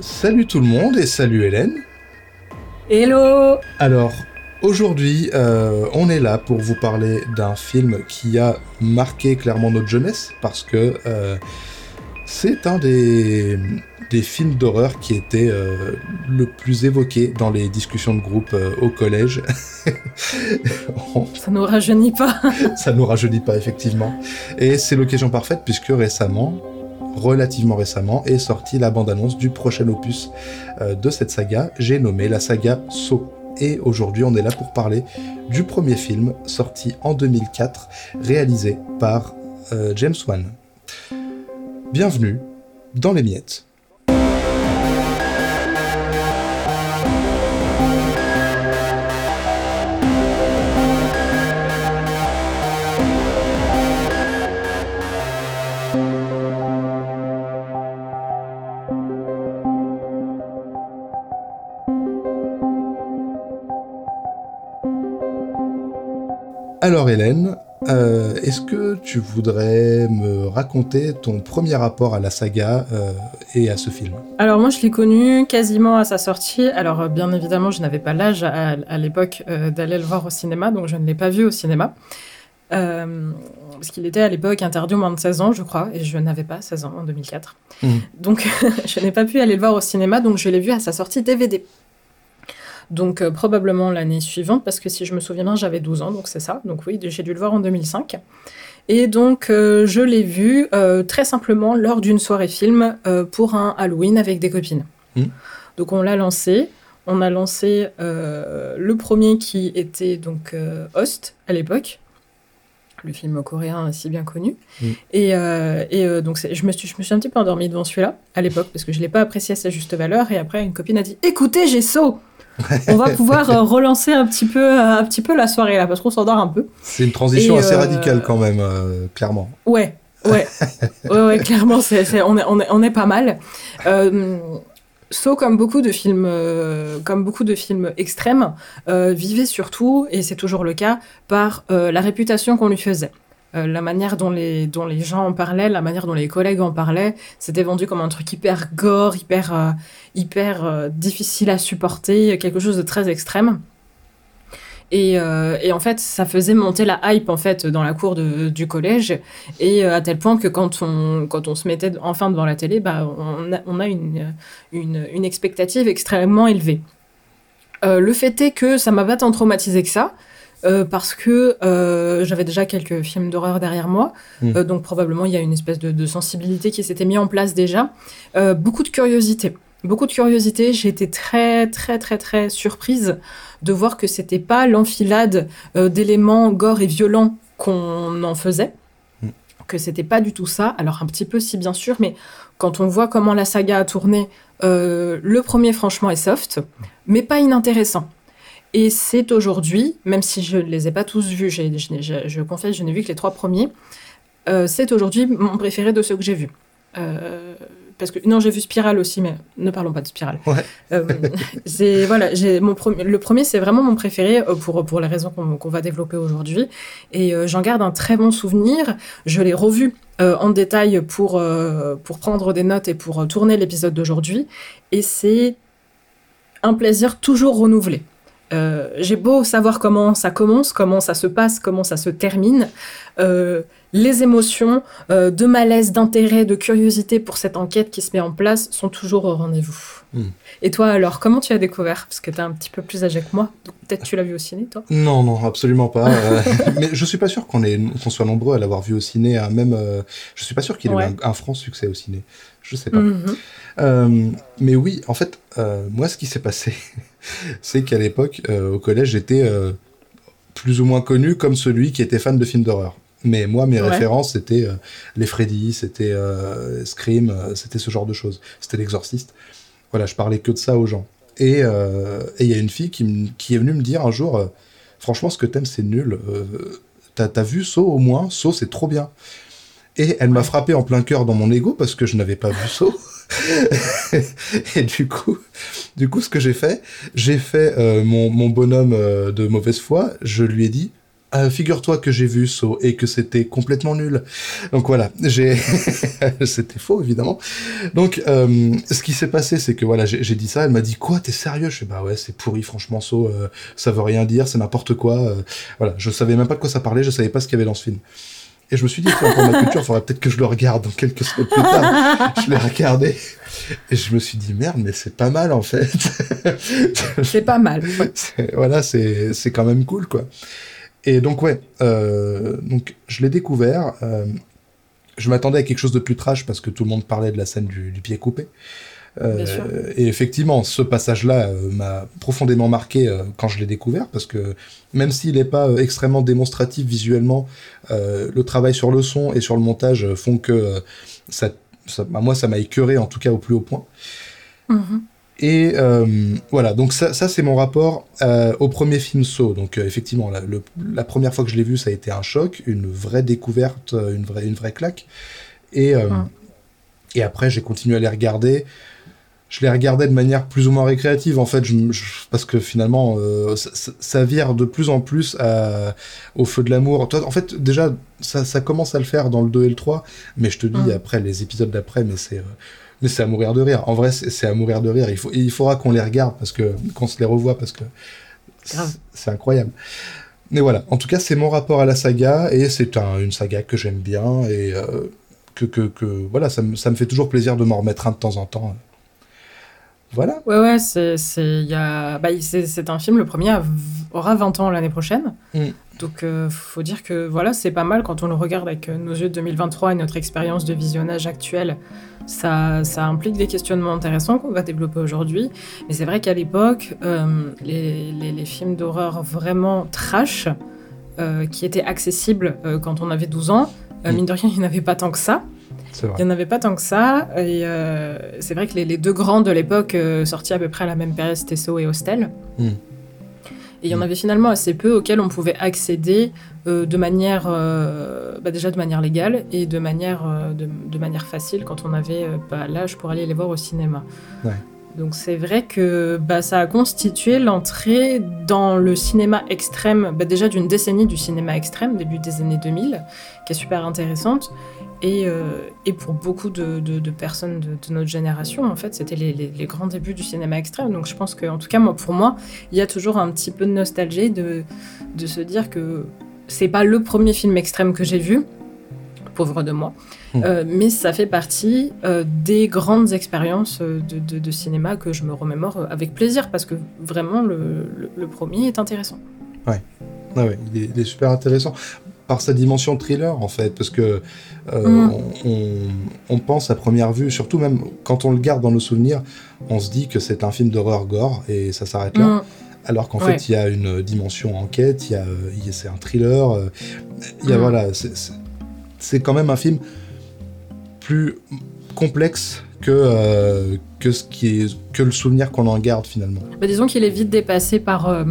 Salut tout le monde et salut Hélène. Hello Alors, aujourd'hui, euh, on est là pour vous parler d'un film qui a marqué clairement notre jeunesse parce que euh, c'est un des, des films d'horreur qui était euh, le plus évoqué dans les discussions de groupe euh, au collège. On... Ça nous rajeunit pas. Ça nous rajeunit pas, effectivement. Et c'est l'occasion parfaite puisque récemment, relativement récemment, est sortie la bande-annonce du prochain opus euh, de cette saga. J'ai nommé la saga Saw. Et aujourd'hui, on est là pour parler du premier film sorti en 2004, réalisé par euh, James Wan. Bienvenue dans les miettes. Alors Hélène, euh, est-ce que tu voudrais me raconter ton premier rapport à la saga euh, et à ce film? Alors moi je l'ai connu quasiment à sa sortie. Alors euh, bien évidemment je n'avais pas l'âge à, à l'époque euh, d'aller le voir au cinéma, donc je ne l'ai pas vu au cinéma. Parce qu'il était à l'époque interdit aux moins de 16 ans, je crois, et je n'avais pas 16 ans en 2004. Mmh. Donc je n'ai pas pu aller le voir au cinéma, donc je l'ai vu à sa sortie DVD. Donc euh, probablement l'année suivante, parce que si je me souviens bien, j'avais 12 ans, donc c'est ça. Donc oui, j'ai dû le voir en 2005. Et donc euh, je l'ai vu euh, très simplement lors d'une soirée film pour un Halloween avec des copines. Mmh. Donc on l'a lancé. On a lancé le premier qui était donc Host à l'époque, le film coréen si bien connu. Mmh. Et, et donc je me, suis, je me suis un petit peu endormie devant celui-là à l'époque parce que je ne l'ai pas apprécié à sa juste valeur. Et après une copine a dit "Écoutez, j'ai saut." On va pouvoir euh, relancer un petit peu, euh, un petit peu la soirée là, parce qu'on s'endort un peu. C'est une transition Et assez euh... radicale quand même, euh, clairement. Ouais, ouais, ouais, ouais, clairement, c'est, c'est, on, est, on, est, on est pas mal. Euh, So, comme beaucoup de films, euh, comme beaucoup de films extrêmes, euh, vivait surtout, et c'est toujours le cas, par euh, la réputation qu'on lui faisait. Euh, la manière dont les, dont les gens en parlaient, la manière dont les collègues en parlaient, c'était vendu comme un truc hyper gore, hyper, euh, hyper euh, difficile à supporter, quelque chose de très extrême. Et, et, en fait, ça faisait monter la hype en fait dans la cour de, du collège, et à tel point que quand on, quand on se mettait enfin devant la télé, bah, on a, on a une, une, une expectative extrêmement élevée. le fait est que ça m'a pas tant traumatisé que ça, euh, parce que euh, j'avais déjà quelques films d'horreur derrière moi, mmh. euh, donc probablement il y a une espèce de, de sensibilité qui s'était mise en place déjà. Beaucoup de curiosité. Beaucoup de curiosité. J'ai été très, très, très, très surprise de voir que c'était pas l'enfilade d'éléments gore et violents qu'on en faisait, mmh. que c'était pas du tout ça. Alors un petit peu si bien sûr, mais quand on voit comment la saga a tourné, le premier franchement est soft, mais pas inintéressant. Et c'est aujourd'hui, même si je ne les ai pas tous vus, je, confesse, je n'ai vu que les trois premiers, euh, c'est aujourd'hui mon préféré de ceux que j'ai vus. Euh, parce que non, j'ai vu Spirale aussi, mais ne parlons pas de Spirale. Ouais. Euh, voilà, mon premier, le premier, c'est vraiment mon préféré pour pour les raisons qu'on, va développer aujourd'hui, et euh, j'en garde un très bon souvenir. Je l'ai revu euh, en détail pour pour prendre des notes et pour tourner l'épisode d'aujourd'hui, et c'est un plaisir toujours renouvelé. Euh, j'ai beau savoir comment ça commence, comment ça se passe, comment ça se termine, euh, les émotions euh, de malaise, d'intérêt, de curiosité pour cette enquête qui se met en place sont toujours au rendez-vous. Mm. Et toi alors, comment tu as découvert? Parce que tu es un petit peu plus âgé que moi, donc peut-être tu l'as vu au ciné, toi? Non, non, absolument pas. euh, mais je suis pas sûr qu'on soit nombreux à l'avoir vu au ciné. Hein, même, euh, je suis pas sûr qu'il ait ouais. eu un, un, franc succès au ciné. Je sais pas. Mm -hmm. mais oui, en fait, euh, moi, ce qui s'est passé, c'est qu'à l'époque, euh, au collège, j'étais euh, plus ou moins connu comme celui qui était fan de films d'horreur. Mais moi, mes ouais. références, c'était euh, les Freddy, c'était euh, Scream, euh, c'était ce genre de choses. C'était l'exorciste. Voilà, je parlais que de ça aux gens. Et il euh, y a une fille qui, qui, est venue me dire un jour, euh, franchement, ce que t'aimes, c'est nul. T'as as vu Saw au moins? Saw, c'est trop bien. Et elle m'a frappé en plein cœur dans mon ego parce que je n'avais pas vu Saw. et du coup, du coup, ce que j'ai fait, j'ai fait euh, mon, mon, bonhomme euh, de mauvaise foi. Je lui ai dit, euh, figure-toi que j'ai vu So et que c'était complètement nul. Donc voilà, j'ai, c'était faux évidemment. Donc euh, ce qui s'est passé, c'est que voilà, j'ai dit ça, elle m'a dit quoi, t'es sérieux Je fais bah ouais, c'est pourri, franchement So, euh, ça veut rien dire, c'est n'importe quoi. voilà, je savais même pas de quoi ça parlait, je savais pas ce qu'il y avait dans ce film. Et je me suis dit, pour ma culture, il faudrait peut-être que je le regarde dans quelques semaines plus tard. je l'ai regardé. Et je me suis dit, merde, mais c'est pas mal, en fait. c'est pas mal. Voilà, c'est quand même cool, quoi. Et donc ouais, euh, donc je l'ai découvert. Euh, je m'attendais à quelque chose de plus trash parce que tout le monde parlait de la scène du, pied coupé. Euh, et effectivement, ce passage-là m'a profondément marqué quand je l'ai découvert, parce que même s'il n'est pas extrêmement démonstratif visuellement, le travail sur le son et sur le montage font que ça, bah, moi, ça m'a écœuré, en tout cas au plus haut point. Mm-hmm. Et euh, voilà, donc ça, ça c'est mon rapport euh, au premier film Saw. Donc euh, effectivement, la, la, première fois que je l'ai vu, ça a été un choc, une vraie découverte, une vraie, une vraie claque. Et, et après, j'ai continué à les regarder. Je les regardais de manière plus ou moins récréative, en fait, je, parce que finalement, ça, ça, vire de plus en plus à, au feu de l'amour. En fait, déjà, ça, ça, commence à le faire dans le 2 et le 3, mais je te dis, après, les épisodes d'après, mais c'est mais c'est à mourir de rire. En vrai, c'est à mourir de rire. Il, faut, il faudra qu'on les regarde, parce que qu'on se les revoit, parce que c'est incroyable. Mais voilà, en tout cas, c'est mon rapport à la saga, et c'est une saga que j'aime bien, et euh, que, que, que, voilà, ça me, ça me fait toujours plaisir de m'en remettre un de temps en temps. Voilà. Ouais, ouais, c'est bah, un film, le premier aura 20 ans l'année prochaine. Mm. Donc, euh, faut dire que voilà, c'est pas mal quand on le regarde avec euh, nos yeux de 2023 et notre expérience de visionnage actuelle. Ça, ça implique des questionnements intéressants qu'on va développer aujourd'hui. Mais c'est vrai qu'à l'époque, euh, les, les, films d'horreur vraiment trash, qui étaient accessibles quand on avait 12 ans, mm. mine de rien, il n'y en avait pas tant que ça. Il n'y en avait pas tant que ça. Et c'est vrai que les, les, deux grands de l'époque, sortis à peu près à la même période, c'était So et Hostel. Mm. Et il y en mm. avait finalement assez peu auxquels on pouvait accéder euh, de manière, euh, bah déjà de manière légale et de manière, euh, de, manière facile quand on avait pas l'âge pour aller les voir au cinéma. Donc c'est vrai que bah, ça a constitué l'entrée dans le cinéma extrême, bah, déjà d'une décennie du cinéma extrême, début des années 2000, qui est super intéressante. Euh, et, pour beaucoup de, personnes de, notre génération, en fait, c'était les, grands débuts du cinéma extrême. Donc je pense qu'en tout cas, moi, pour moi, il y a toujours un petit peu de nostalgie de, de se dire que c'est pas le premier film extrême que j'ai vu, pauvre de moi, mmh. euh, mais ça fait partie euh, des grandes expériences de, cinéma que je me remémore avec plaisir parce que vraiment le, premier est intéressant. Ouais. Ah ouais, il est, super intéressant par sa dimension thriller en fait, parce que euh, mm. on, pense à première vue, surtout même quand on le garde dans nos souvenirs, on se dit que c'est un film d'horreur gore et ça s'arrête là. Mm. Alors qu'en fait, il y a une dimension enquête, il y a, c'est un thriller, euh, il y a mm. voilà, c'est quand même un film plus complexe que, euh, que, ce qui est, que le souvenir qu'on en garde finalement. Bah, disons qu'il est vite dépassé par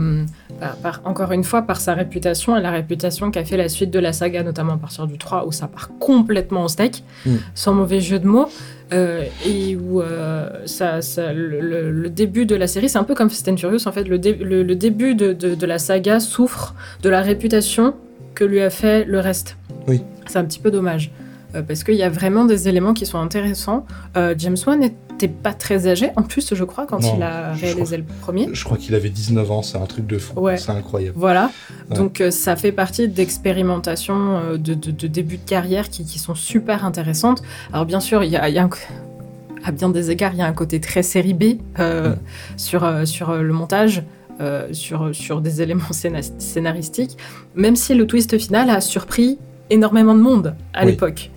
encore une fois, par sa réputation et la réputation qu'a fait la suite de la saga, notamment à partir du 3, où ça part complètement au steak, mm. sans mauvais jeu de mots, euh, et où euh, ça, le, début de la série, c'est un peu comme Fast and Furious, en fait, le, le, début de, de, la saga souffre de la réputation que lui a fait le reste. Oui. C'est un petit peu dommage. Euh, parce qu'il y a vraiment des éléments qui sont intéressants. James Wan est pas très âgé, en plus, je crois, quand il a réalisé le premier. Je crois qu'il avait 19 ans, c'est un truc de fou. C'est incroyable. Voilà. Donc, euh, ça fait partie d'expérimentations euh, de, début de carrière qui, sont super intéressantes. Alors, bien sûr, il y a, à bien des égards, il y a un côté très série B euh, mm. sur, sur le montage. sur, sur des éléments scénaristiques, même si le twist final a surpris énormément de monde à l'époque.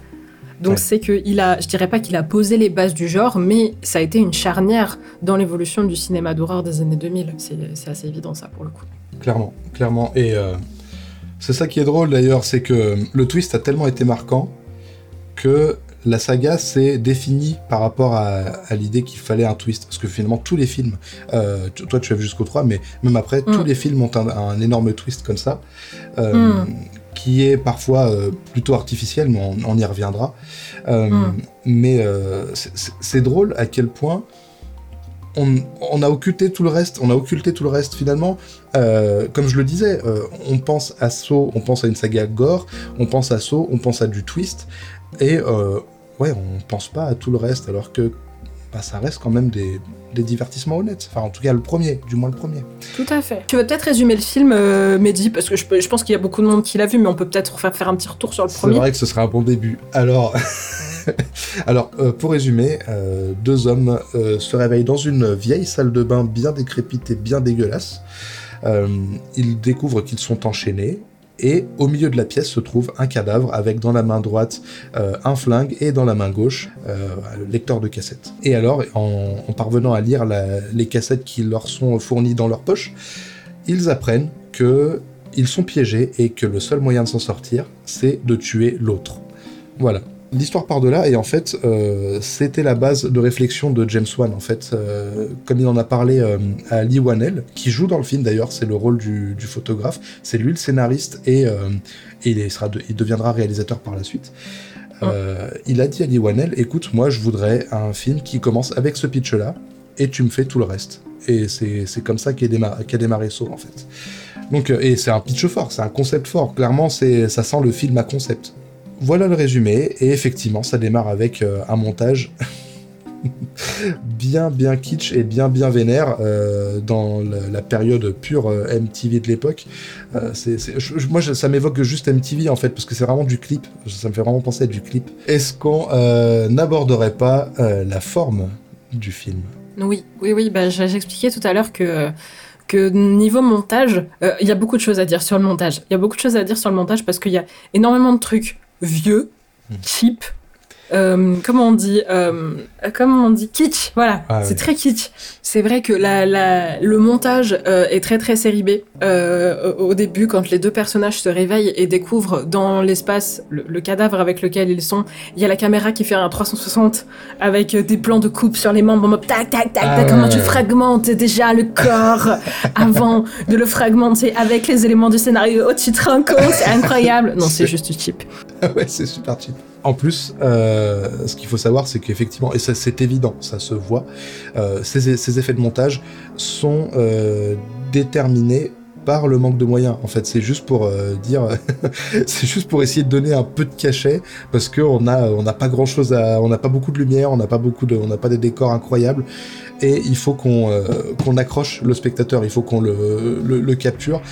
Donc c'est que il a, je dirais pas qu'il a posé les bases du genre, mais ça a été une charnière dans l'évolution du cinéma d'horreur des années 2000. C'est assez évident ça pour le coup. Clairement, clairement. Et euh, c'est ça qui est drôle d'ailleurs, c'est que le twist a tellement été marquant que la saga s'est définie par rapport à, l'idée qu'il fallait un twist. Parce que finalement, tous les films, euh, toi tu as vu jusqu'au 3, mais même après, tous mm. les films ont un, énorme twist comme ça. Euh, mm qui est parfois euh, plutôt artificiel, mais on, y reviendra. Euh, hmm. Mais euh, c'est drôle à quel point on, a occulté tout le reste, on a occulté tout le reste finalement. Comme je le disais, on pense à Saw, on pense à une saga gore, on pense à Saw, on pense à du twist, et ouais, on pense pas à tout le reste, alors que bah, ça reste quand même des, divertissements honnêtes. Enfin, en tout cas, le premier, du moins le premier. Tout à fait. Tu veux peut-être résumer le film, Mehdi, parce que je, je pense qu'il y a beaucoup de monde qui l'a vu, mais on peut peut-être faire, faire un petit retour sur le premier. C'est vrai que ce serait un bon début. Alors. Alors, euh, pour résumer, euh, deux hommes euh, se réveillent dans une vieille salle de bain bien décrépite et bien dégueulasse. ils découvrent qu'ils sont enchaînés. Et au milieu de la pièce se trouve un cadavre avec dans la main droite un flingue et dans la main gauche le lecteur de cassette. Et alors, en, parvenant à lire les cassettes qui leur sont fournies dans leur poche, ils apprennent que ils sont piégés et que le seul moyen de s'en sortir, c'est de tuer l'autre. Voilà. L'histoire part de là, et en fait, euh, c'était la base de réflexion de James Wan, en fait. Euh, comme il en a parlé euh, à Lee Wanell, qui joue dans le film d'ailleurs, c'est le rôle du, photographe, c'est lui le scénariste, et, il, sera il deviendra réalisateur par la suite. il a dit à Lee Wanell, écoute, moi je voudrais un film qui commence avec ce pitch-là, et tu me fais tout le reste. Et c'est comme ça qu'a démarré, démarré Saw, en fait. Donc, et c'est un pitch fort, c'est un concept fort. Clairement, ça sent le film à concept. Voilà le résumé, et effectivement, ça démarre avec euh, un montage bien bien kitsch et bien bien vénère euh, dans la, période pure euh, MTV de l'époque. moi, ça m'évoque juste MTV en fait, parce que c'est vraiment du clip. Ça me fait vraiment penser à du clip. Est-ce qu'on n'aborderait pas la forme du film? Oui, oui, oui. Bah, J'expliquais tout à l'heure que que niveau montage, il y a beaucoup de choses à dire sur le montage. Il y a beaucoup de choses à dire sur le montage parce qu'il y a énormément de trucs vieux, hmm. cheap, euh, comment on dit euh, comment on dit kitsch voilà. Ah c'est très kitsch. C'est vrai que la, la, le montage euh, est très très série B au début quand les deux personnages se réveillent et découvrent dans l'espace le, cadavre avec lequel ils sont il y a la caméra qui fait un 360 avec des plans de coupe sur les membres tac tac tac, ah comment tu fragmentes déjà le corps avant de le fragmenter avec les éléments du scénario. Te rends compte c'est incroyable. Non c'est juste cheap. Ouais c'est super cheap en plus, euh, ce qu'il faut savoir, c'est qu'effectivement, et ça c'est évident, ça se voit, euh, ces, effets de montage sont euh, déterminés par le manque de moyens. En fait, c'est juste pour dire, c'est juste pour essayer de donner un peu de cachet parce qu'on a, on n'a pas grand chose à, on n'a pas beaucoup de lumière, on n'a pas beaucoup de, on n'a pas des décors incroyables et il faut qu'on qu'on accroche le spectateur, il faut qu'on le, le, capture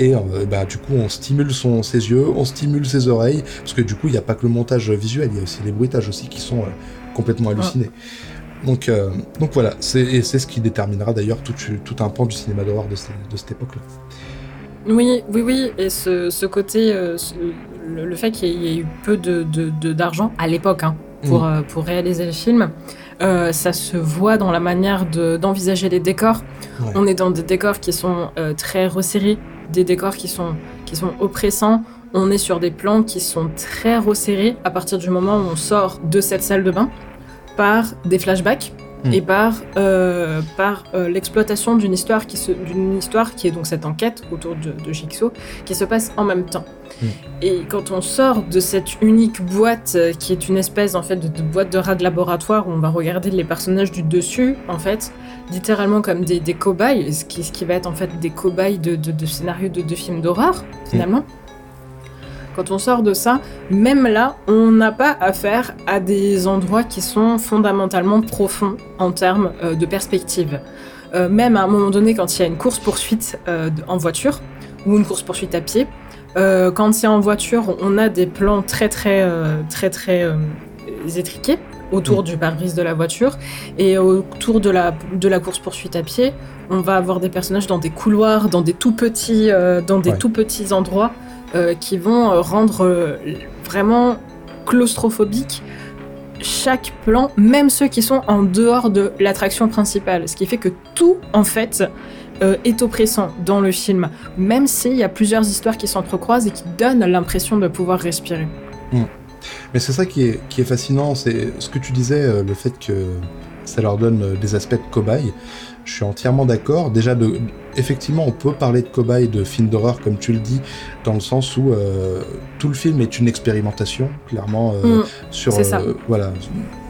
et euh, bah, du coup on stimule son, ses yeux, on stimule ses oreilles, parce que du coup il n'y a pas que le montage visuel, il y a aussi les bruitages aussi qui sont euh, complètement hallucinés. Donc, euh, donc voilà, c'est ce qui déterminera d'ailleurs tout, tout, un pan du cinéma d'horreur de, de, cette époque-là. Oui, oui, oui, et ce, ce côté, le, fait qu'il y, ait eu peu d'argent de, de, à l'époque hein, pour, mm. pour réaliser le film, ça se voit dans la manière d'envisager les décors. On est dans des décors qui sont très resserrés, des décors qui sont, qui sont oppressants. On est sur des plans qui sont très resserrés à partir du moment où on sort de cette salle de bain par des flashbacks hmm. et par, euh, par euh, l'exploitation d'une histoire, qui histoire qui est donc cette enquête autour de, de Jigsaw qui se passe en même temps. Hmm. Et quand on sort de cette unique boîte euh, qui est une espèce en fait de, boîte de rats de laboratoire où on va regarder les personnages du dessus, en fait, littéralement comme des, des cobayes, ce qui, ce qui va être en fait des cobayes de, de, scénarios de, films d'horreur, finalement. Quand on sort de ça, même là, on n'a pas affaire à des endroits qui sont fondamentalement profonds en termes euh, de perspective. Euh, même à un moment donné, quand il y a une course-poursuite euh, en voiture ou une course-poursuite à pied, quand c'est en voiture, on a des plans très très très très, étriqués autour mm. du pare-brise de la voiture. Et autour de la, de la course-poursuite à pied, on va avoir des personnages dans des couloirs, dans des tout petits, euh, dans des tout petits endroits euh, qui vont euh, rendre vraiment claustrophobique chaque plan, même ceux qui sont en dehors de l'attraction principale. Ce qui fait que tout, en fait, est oppressant dans le film, même s'il y a plusieurs histoires qui s'entrecroisent et qui donnent l'impression de pouvoir respirer. Mm. Mais c'est ça qui est, qui est fascinant, c'est ce que tu disais, euh, le fait que ça leur donne euh, des aspects de cobaye. Je suis entièrement d'accord. Déjà, de, effectivement, on peut parler de cobaye, de film d'horreur, comme tu le dis, dans le sens où euh, tout le film est une expérimentation, clairement, mm, sur. ça. voilà.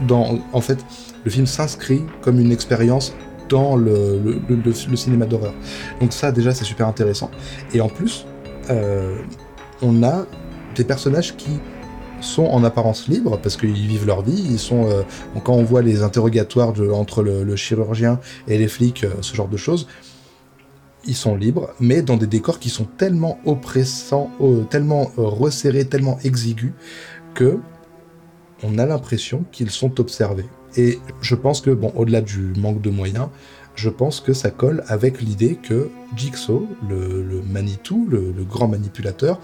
Dans, en fait, le film s'inscrit comme une expérience dans le, le, cinéma d'horreur. Donc ça déjà c'est super intéressant. Et en plus, euh, on a des personnages qui sont en apparence libres parce qu'ils vivent leur vie. Ils sont euh, quand on voit les interrogatoires entre le, chirurgien et les flics, euh, ce genre de choses, ils sont libres, mais dans des décors qui sont tellement oppressants, tellement resserrés, tellement exigus que on a l'impression qu'ils sont observés. Et je pense que, bon, au-delà du manque de moyens, je pense que ça colle avec l'idée que Jigsaw, le, Manitou, le, grand manipulateur,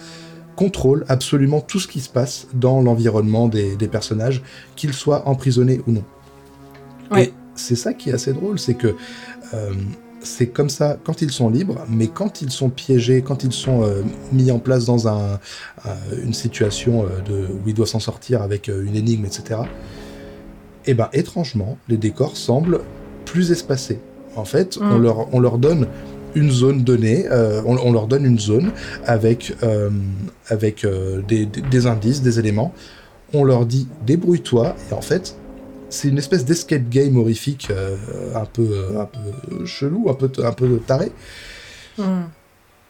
contrôle absolument tout ce qui se passe dans l'environnement des, personnages, qu'ils soient emprisonnés ou non. Et c'est ça qui est assez drôle, c'est que euh, c'est comme ça quand ils sont libres, mais quand ils sont piégés, quand ils sont euh, mis en place dans un, une situation euh, de, où ils doivent s'en sortir avec une énigme, etc., et eh ben étrangement, les décors semblent plus espacés. En fait, on, mm. leur, on leur donne une zone donnée, euh, on, leur donne une zone avec, euh, avec euh, des, des, indices, des éléments. On leur dit débrouille-toi, et en fait, c'est une espèce d'escape game horrifique un, peu, un peu chelou, un peu, un peu taré. Mm.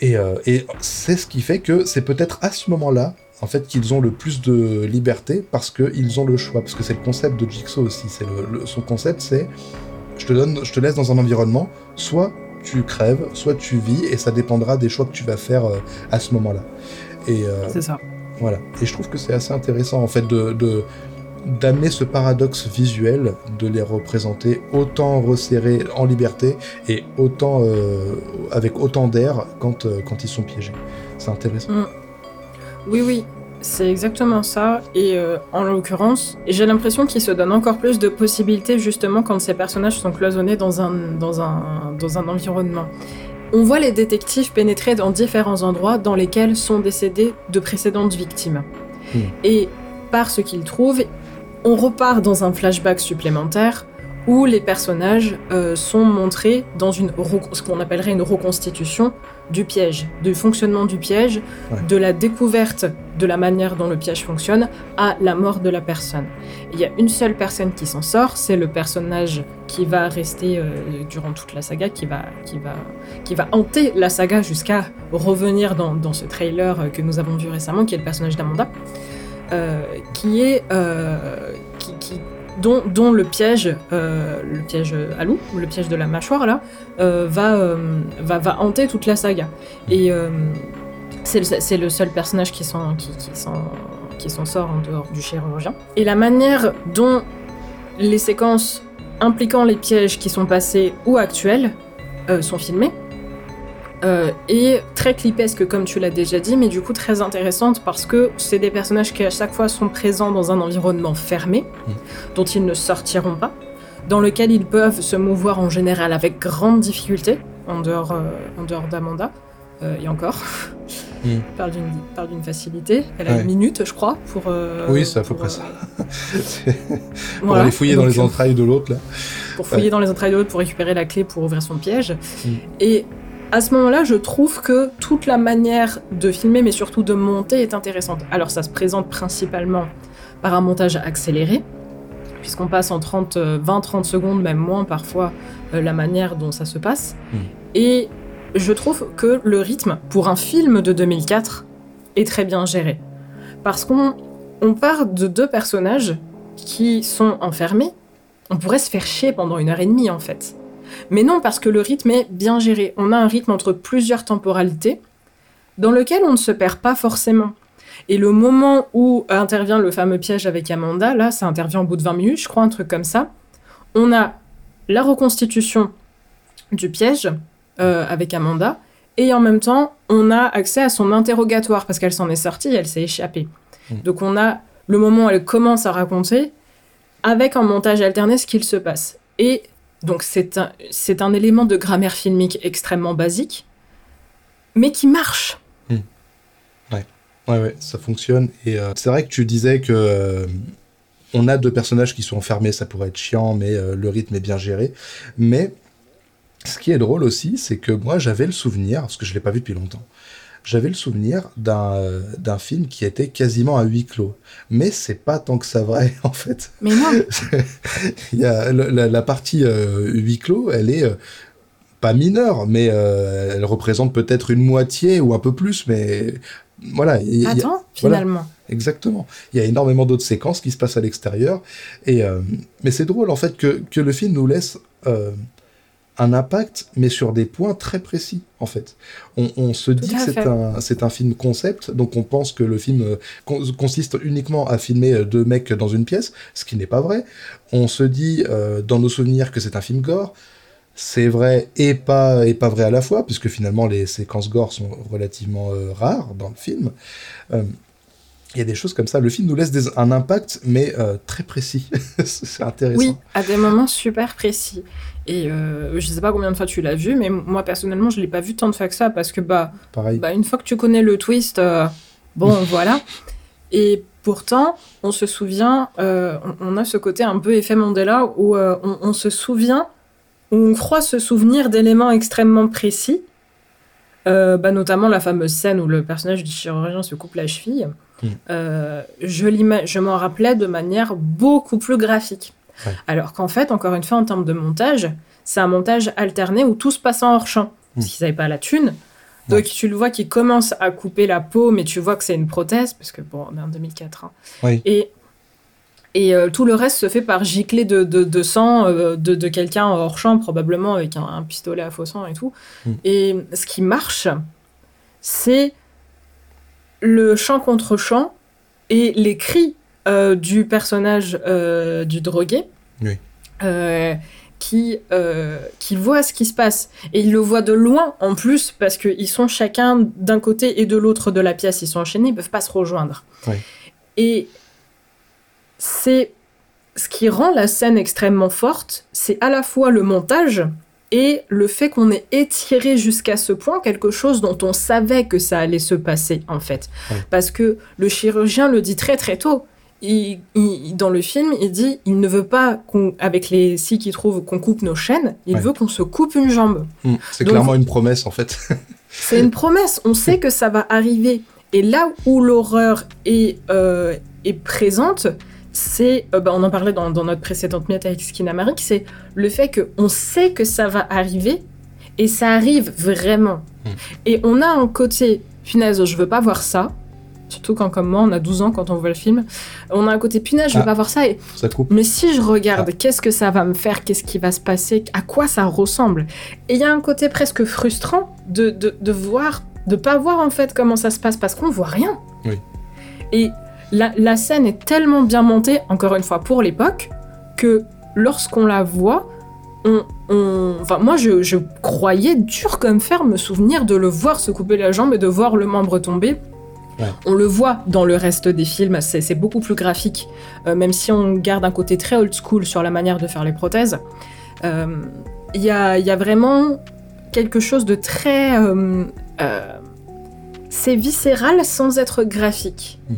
Et, et c'est ce qui fait que c'est peut-être à ce moment-là en fait qu'ils ont le plus de liberté parce qu'ils ont le choix. Parce que c'est le concept de Jigsaw aussi. C'est son concept, c'est je te donne, je te laisse dans un environnement, soit tu crèves, soit tu vis, et ça dépendra des choix que tu vas faire euh, à ce moment-là. Et euh, c'est ça. Voilà. Et je trouve que c'est assez intéressant en fait de, d'amener ce paradoxe visuel, de les représenter autant resserrés en liberté et autant euh, avec autant d'air quand, quand ils sont piégés. C'est intéressant. Mm. Oui, oui, c'est exactement ça. Et euh, en l'occurrence, j'ai l'impression qu'il se donne encore plus de possibilités justement quand ces personnages sont cloisonnés dans un, dans un, dans un environnement. On voit les détectives pénétrer dans différents endroits dans lesquels sont décédées de précédentes victimes. Hmm. Et par ce qu'ils trouvent, on repart dans un flashback supplémentaire où les personnages euh, sont montrés dans une ce qu'on appellerait une reconstitution du piège, du fonctionnement du piège, de la découverte de la manière dont le piège fonctionne à la mort de la personne. Il y a une seule personne qui s'en sort, c'est le personnage qui va rester euh, durant toute la saga, qui va, qui va, qui va hanter la saga jusqu'à revenir dans, dans, ce trailer que nous avons vu récemment, qui est le personnage d'Amanda, euh, qui est qui, qui dont, le piège, euh, le piège à loup, le piège de la mâchoire là, euh, euh, va, va, hanter toute la saga. Et c'est le, seul personnage qui s'en qui, qui sort en dehors du chirurgien. Et la manière dont les séquences impliquant les pièges qui sont passés ou actuels sont filmées, euh, et très clipesque comme tu l'as déjà dit, mais du coup très intéressante parce que c'est des personnages qui à chaque fois sont présents dans un environnement fermé, mm. dont ils ne sortiront pas, dans lequel ils peuvent se mouvoir en général avec grande difficulté, en dehors, euh, en dehors d'Amanda, euh, et encore. Mm. parle d'une facilité. Elle a une minute, je crois, pour. oui, c'est à peu près ça. pour aller fouiller dans les entrailles de l'autre, là. Pour fouiller dans les entrailles de l'autre pour récupérer la clé pour ouvrir son piège. Mm. Et à ce moment-là, je trouve que toute la manière de filmer, mais surtout de monter, est intéressante. Alors, ça se présente principalement par un montage accéléré, puisqu'on passe en 30, 20-30 euh, secondes, même moins parfois, euh, la manière dont ça se passe. Hmm. Et je trouve que le rythme, pour un film de 2004, est très bien géré. Parce qu'on on part de deux personnages qui sont enfermés. On pourrait se faire chier pendant une heure et demie, en fait. Mais non, parce que le rythme est bien géré. On a un rythme entre plusieurs temporalités dans lequel on ne se perd pas forcément. Et le moment où intervient le fameux piège avec Amanda, là, ça intervient au bout de 20 minutes, je crois, un truc comme ça. On a la reconstitution du piège euh, avec Amanda, et en même temps, on a accès à son interrogatoire, parce qu'elle s'en est sortie, elle s'est échappée. Mmh. Donc on a le moment où elle commence à raconter, avec un montage alterné ce qu'il se passe. Et donc c'est un, c'est élément de grammaire filmique extrêmement basique, mais qui marche. Ouais. ouais, ouais, ça fonctionne. Et euh, c'est vrai que tu disais que euh, on a deux personnages qui sont enfermés, ça pourrait être chiant, mais euh, le rythme est bien géré. Mais ce qui est drôle aussi, c'est que moi j'avais le souvenir, parce que je l'ai pas vu depuis longtemps, j'avais le souvenir d'un d'un film qui était quasiment à huis clos. Mais c'est pas tant que ça vrai, en fait. Mais non Il y a la, la partie euh, huis clos, elle est euh, pas mineure, mais euh, elle représente peut-être une moitié ou un peu plus, mais voilà. il y a- Attends, finalement. Exactement. Il y a énormément d'autres séquences qui se passent à l'extérieur. Et euh, mais c'est drôle en fait que, que le film nous laisse euh, un impact, mais sur des points très précis en fait. On, on se dit que c'est un c'est un film concept, donc on pense que le film euh, con- consiste uniquement à filmer euh, deux mecs dans une pièce, ce qui n'est pas vrai. On se dit euh, dans nos souvenirs que c'est un film gore. C'est vrai et pas, et pas vrai à la fois, puisque finalement les séquences gore sont relativement euh, rares dans le film. Euh, il y a des choses comme ça. Le film nous laisse des- un impact, mais euh, très précis. c'est intéressant. Oui, à des moments super précis. Et euh, je sais pas combien de fois tu l'as vu, mais moi personnellement, je l'ai pas vu tant de fois que ça parce que bah, Pareil. bah une fois que tu connais le twist, euh, bon voilà. Et pourtant, on se souvient, euh, on, on a ce côté un peu effet Mandela où euh, on, on se souvient, où on croit se souvenir d'éléments extrêmement précis. Bah, notamment la fameuse scène où le personnage du chirurgien se coupe la cheville. Mm. Je m'en rappelais de manière beaucoup plus graphique. Ouais. Alors qu'en fait, encore une fois, en termes de montage, c'est un montage alterné où tout se passe en hors champ. Parce Mm. qu'ils n'avaient pas la thune. Donc Ouais. tu le vois qui commence à couper la peau, mais tu vois que c'est une prothèse, parce que bon, on est en 2004. hein. Oui. Et, et euh, tout le reste se fait par gicler de, de, de sang euh, de, de quelqu'un hors champ, probablement avec un, un pistolet à faux sang et tout. Mm. Et ce qui marche, c'est le chant contre chant et les cris du personnage euh, du drogué. Oui. euh, qui, euh, qui voit ce qui se passe. Et il le voit de loin en plus, parce qu'ils sont chacun d'un côté et de l'autre de la pièce. Ils sont enchaînés, ils peuvent pas se rejoindre. Oui. Et c'est ce qui rend la scène extrêmement forte, c'est à la fois le montage et le fait qu'on ait étiré jusqu'à ce point quelque chose dont on savait que ça allait se passer en fait. Parce que le chirurgien le dit très très tôt. Il, il- dans le film, il dit il ne veut pas avec les scies qu'il trouve, qu'on coupe nos chaînes, il Ouais. veut qu'on se coupe une jambe. Mm. C'est clairement une promesse, en fait. C'est une promesse, on sait que ça va arriver. Et là où l'horreur est, euh, est présente, c'est, euh, bah, on en parlait dans, dans notre précédente miette avec Skinamaric, c'est le fait qu'on sait que ça va arriver et ça arrive vraiment. Mm. Et on a un côté, punaise, je veux pas voir ça. Surtout quand, comme moi, on a 12 ans quand on voit le film. On a un côté, punaise, je veux Ah. pas voir ça. Et Ça coupe. mais si je regarde, qu'est-ce que ça va me faire Qu'est-ce qui va se passer À quoi ça ressemble Et il y a un côté presque frustrant de, de, de voir, de pas voir en fait comment ça se passe parce qu'on voit rien. Oui. Et la, la scène est tellement bien montée, encore une fois pour l'époque, que lorsqu'on la voit, on, on- enfin moi je, je croyais dur comme fer me souvenir de le voir se couper la jambe et de voir le membre tomber. Ouais. On le voit dans le reste des films, c'est beaucoup plus graphique, euh, même si on garde un côté très old school sur la manière de faire les prothèses. Euh, Il y, a, il y a vraiment quelque chose de très... euh, c'est viscéral sans être graphique. Mm.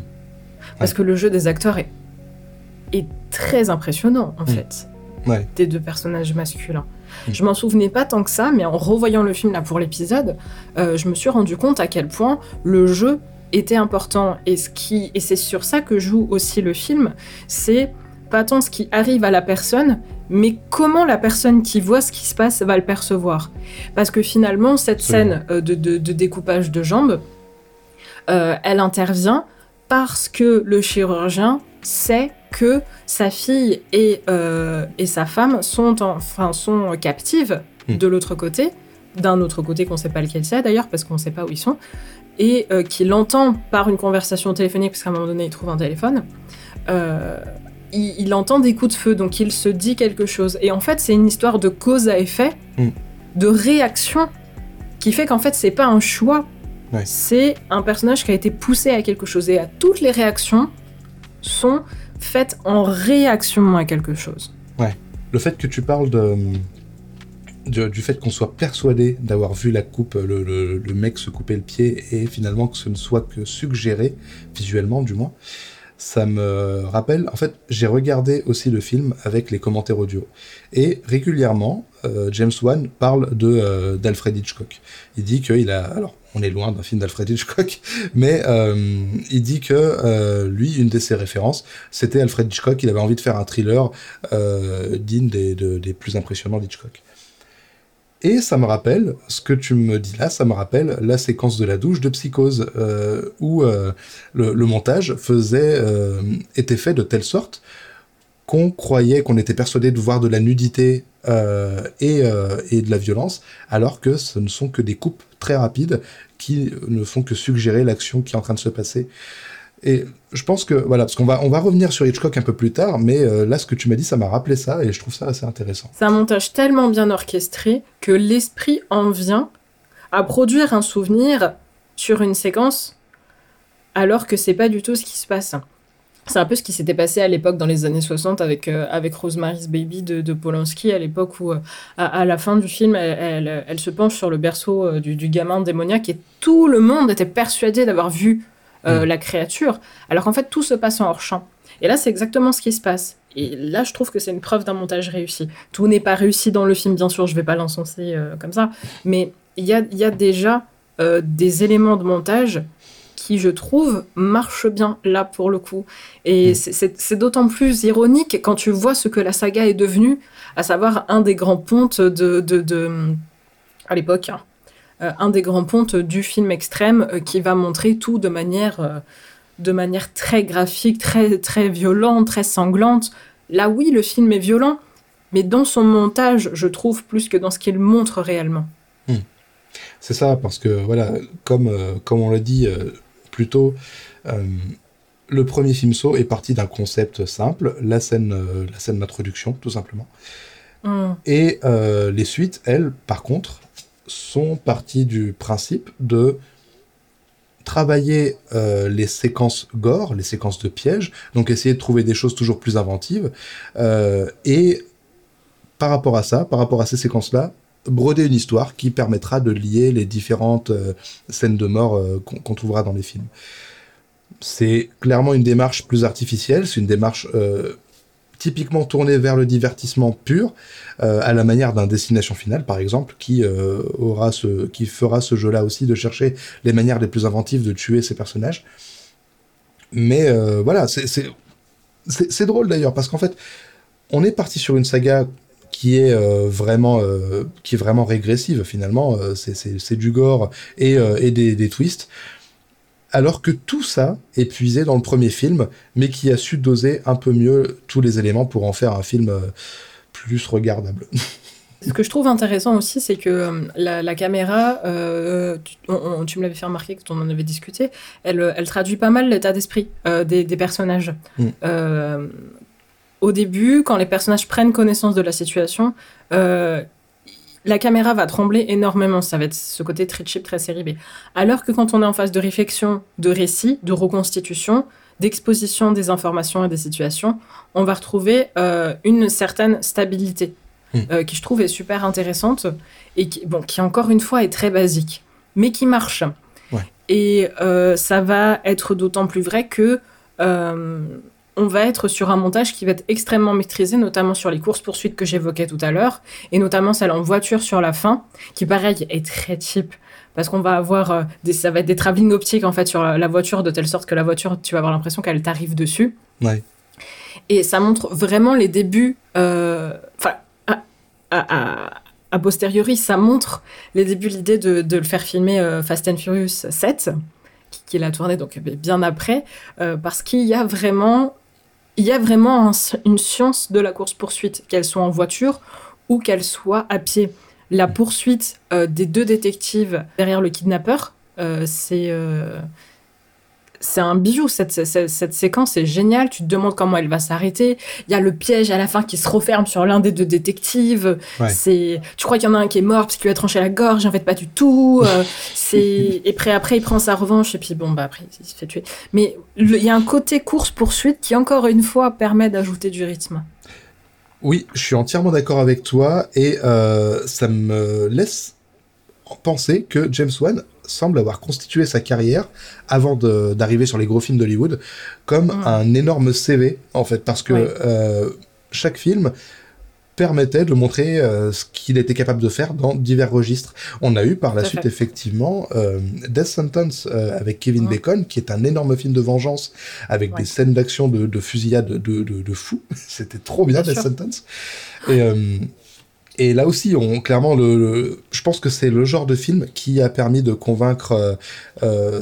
Parce que le jeu des acteurs est, est très impressionnant, en Mm. fait Ouais. des deux personnages masculins. Mm. Je m'en souvenais pas tant que ça, mais en revoyant le film là pour l'épisode, euh, je me suis rendu compte à quel point le jeu était important et ce qui et c'est sur ça que joue aussi le film, c'est pas tant ce qui arrive à la personne, mais comment la personne qui voit ce qui se passe va le percevoir. Parce que finalement, cette Absolument. scène euh, de, de- de découpage de jambes, euh, elle intervient parce que le chirurgien sait que sa fille et, euh, et sa femme sont, en- enfin, sont captives Hmm. de l'autre côté, d'un autre côté qu'on ne sait pas lequel c'est d'ailleurs, parce qu'on ne sait pas où ils sont, et euh, qu'il entend par une conversation téléphonique, parce qu'à un moment donné il trouve un téléphone, euh, il, il entend des coups de feu, donc il se dit quelque chose. Et en fait c'est une histoire de cause à effet, Hmm. de réaction, qui fait qu'en fait c'est pas un choix, Ouais. c'est un personnage qui a été poussé à quelque chose, et à toutes les réactions sont faites en réaction à quelque chose. Le fait que tu parles de, du fait qu'on soit persuadé d'avoir vu la coupe, le, mec se couper le pied, et finalement que ce ne soit que suggéré, visuellement du moins, ça me rappelle. En fait, j'ai regardé aussi le film avec les commentaires audio. Et régulièrement, euh, James Wan parle de, euh, d'Alfred Hitchcock. Il dit qu'il a. Alors, on est loin d'un film d'Alfred Hitchcock, mais il dit que lui, une de ses références, c'était Alfred Hitchcock. Il avait envie de faire un thriller digne des, des plus impressionnants d'Hitchcock. Et ça me rappelle, ce que tu me dis là, ça me rappelle la séquence de la douche de Psychose, euh, où euh, le, montage euh, était fait de telle sorte qu'on croyait, qu'on était persuadé de voir de la nudité et de la violence, alors que ce ne sont que des coupes très rapides qui ne font que suggérer l'action qui est en train de se passer. Et je pense que, voilà, parce qu'on va, on va revenir sur Hitchcock un peu plus tard, mais euh, là, ce que tu m'as dit, ça m'a rappelé ça, et je trouve ça assez intéressant. C'est un montage tellement bien orchestré que l'esprit en vient à produire un souvenir sur une séquence, alors que c'est pas du tout ce qui se passe. C'est un peu ce qui s'était passé à l'époque dans les années 60 avec, euh, avec Rosemary's Baby de, Polanski, à l'époque où, euh, à, la fin du film, elle, elle, se penche sur le berceau du, du gamin démoniaque et tout le monde était persuadé d'avoir vu euh, mm. la créature, alors qu'en fait tout se passe en hors champ. Et là, c'est exactement ce qui se passe. Et là, je trouve que c'est une preuve d'un montage réussi. Tout n'est pas réussi dans le film, bien sûr, je vais pas l'encenser euh, comme ça, mais il y a, y a, déjà euh, des éléments de montage qui, je trouve, marchent bien là pour le coup. Et mm. c'est d'autant plus ironique quand tu vois ce que la saga est devenue, à savoir un des grands pontes de, de, de à l'époque, hein, un des grands pontes du film extrême euh, qui va montrer tout de manière, euh, de manière très graphique, très, très violente, très sanglante. Là, oui, le film est violent, mais dans son montage, je trouve, plus que dans ce qu'il montre réellement. Hmm. C'est ça, parce que, voilà, comme, comme on l'a dit plus tôt, le premier film Saw est parti d'un concept simple, la scène, la scène d'introduction, tout simplement. Hmm. Et les suites, elles, par contre, sont partis du principe de travailler euh, les séquences gore, les séquences de pièges, donc essayer de trouver des choses toujours plus inventives, euh, et par rapport à ça, par rapport à ces séquences-là, broder une histoire qui permettra de lier les différentes euh, scènes de mort qu'on trouvera dans les films. C'est clairement une démarche plus artificielle, c'est une démarche typiquement tourné vers le divertissement pur, euh, à la manière d'un destination finale par exemple, qui euh, aura ce, qui fera ce jeu-là aussi de chercher les manières les plus inventives de tuer ses personnages. Mais euh, voilà, c'est drôle d'ailleurs parce qu'en fait, on est parti sur une saga qui est vraiment qui est vraiment régressive finalement. c'est du gore et, et des, des twists alors que tout ça est puisé dans le premier film, mais qui a su doser un peu mieux tous les éléments pour en faire un film euh, plus regardable. Ce que je trouve intéressant aussi, c'est que euh, la, caméra, euh, tu, me l'avais fait remarquer quand on en avait discuté, elle, traduit pas mal l'état d'esprit des, personnages. Mm. au début, quand les personnages prennent connaissance de la situation, la caméra va trembler énormément. Ça va être ce côté très cheap, très série B. Alors que quand on est en phase de réflexion, de récit, de reconstitution, d'exposition des informations et des situations, on va retrouver euh, une certaine stabilité hmm. euh, qui je trouve est super intéressante et qui, bon, qui encore une fois est très basique, mais qui marche. Et euh, ça va être d'autant plus vrai que on va être sur un montage qui va être extrêmement maîtrisé, notamment sur les courses-poursuites que j'évoquais tout à l'heure, et notamment celle en voiture sur la fin, qui pareil est très cheap, parce qu'on va avoir euh, des, ça va être des travelling optiques en fait sur la, voiture, de telle sorte que la voiture, tu vas avoir l'impression qu'elle t'arrive dessus. Ouais. Et ça montre vraiment les débuts, euh, enfin, à, posteriori, ça montre les débuts, l'idée de, le faire filmer euh, Fast and Furious 7, qu'il a tourné donc bien après, parce qu'il y a vraiment il y a vraiment une science de la course-poursuite, qu'elle soit en voiture ou qu'elle soit à pied. La poursuite euh, des deux détectives derrière le kidnappeur, euh, c'est euh, c'est un bijou, cette, cette, séquence est géniale, tu te demandes comment elle va s'arrêter, il y a le piège à la fin qui se referme sur l'un des deux détectives, c'est, tu crois qu'il y en a un qui est mort parce qu'il lui a tranché la gorge, en fait pas du tout, euh, c'est, et après, après il prend sa revanche et puis bon bah après il se fait tuer. Mais il y a un côté course-poursuite qui encore une fois permet d'ajouter du rythme. Oui, je suis entièrement d'accord avec toi et euh, ça me laisse penser que James Wan semble avoir constitué sa carrière avant d'arriver sur les gros films d'Hollywood comme un énorme CV en fait parce que euh, chaque film permettait de montrer euh, ce qu'il était capable de faire dans divers registres. On a eu par la suite effectivement euh, Death Sentence euh, avec Kevin Bacon, qui est un énorme film de vengeance avec des scènes d'action de, de, fusillade de, de, de fou. C'était trop bien, Death Sentence. Et, et là aussi, on clairement, le, je pense que c'est le genre de film qui a permis de convaincre,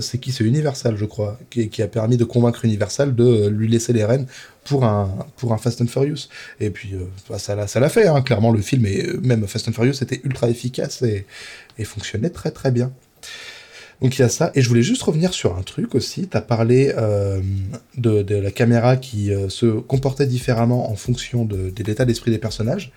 c'est qui, c'est Universal, je crois, qui, a permis de convaincre Universal de lui laisser les rênes pour un, pour un Fast and Furious. Et puis, euh, bah, ça l'a, fait, hein. clairement, le film, et même Fast and Furious, était ultra efficace et, fonctionnait très très bien. Donc il y a ça. Et je voulais juste revenir sur un truc aussi. Tu as parlé euh, de, la caméra qui euh, se comportait différemment en fonction de l'état d'esprit des personnages.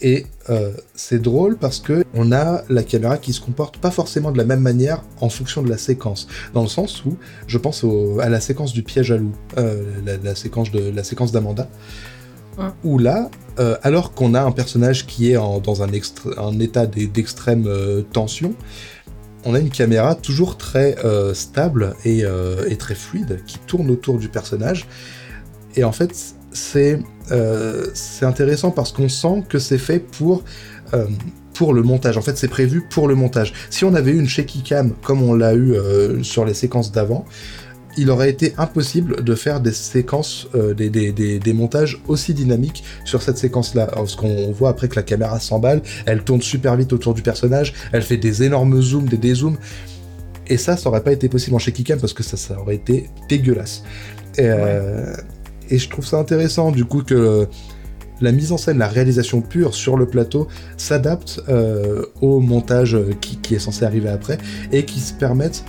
Et euh, c'est drôle parce que on a la caméra qui se comporte pas forcément de la même manière en fonction de la séquence. Dans le sens où je pense à la séquence du piège à loup, euh, la, séquence de la séquence d'Amanda, où là, euh, alors qu'on a un personnage qui est dans un, un état d'extrême tension, on a une caméra toujours très stable et, et, très fluide qui tourne autour du personnage. Et en fait, c'est euh, c'est intéressant parce qu'on sent que c'est fait pour, euh, pour le montage. En fait, c'est prévu pour le montage. Si on avait eu une shaky cam comme on l'a eu euh, sur les séquences d'avant, il aurait été impossible de faire des séquences, des, des, des, montages aussi dynamiques sur cette séquence-là. Parce qu'on voit après que la caméra s'emballe, elle tourne super vite autour du personnage, elle fait des énormes zooms, des dézooms. Et ça, ça aurait pas été possible en shaky cam parce que ça, ça aurait été dégueulasse. Et, et je trouve ça intéressant du coup que la mise en scène, la réalisation pure sur le plateau s'adapte euh, au montage qui, est censé arriver après et qui se permettent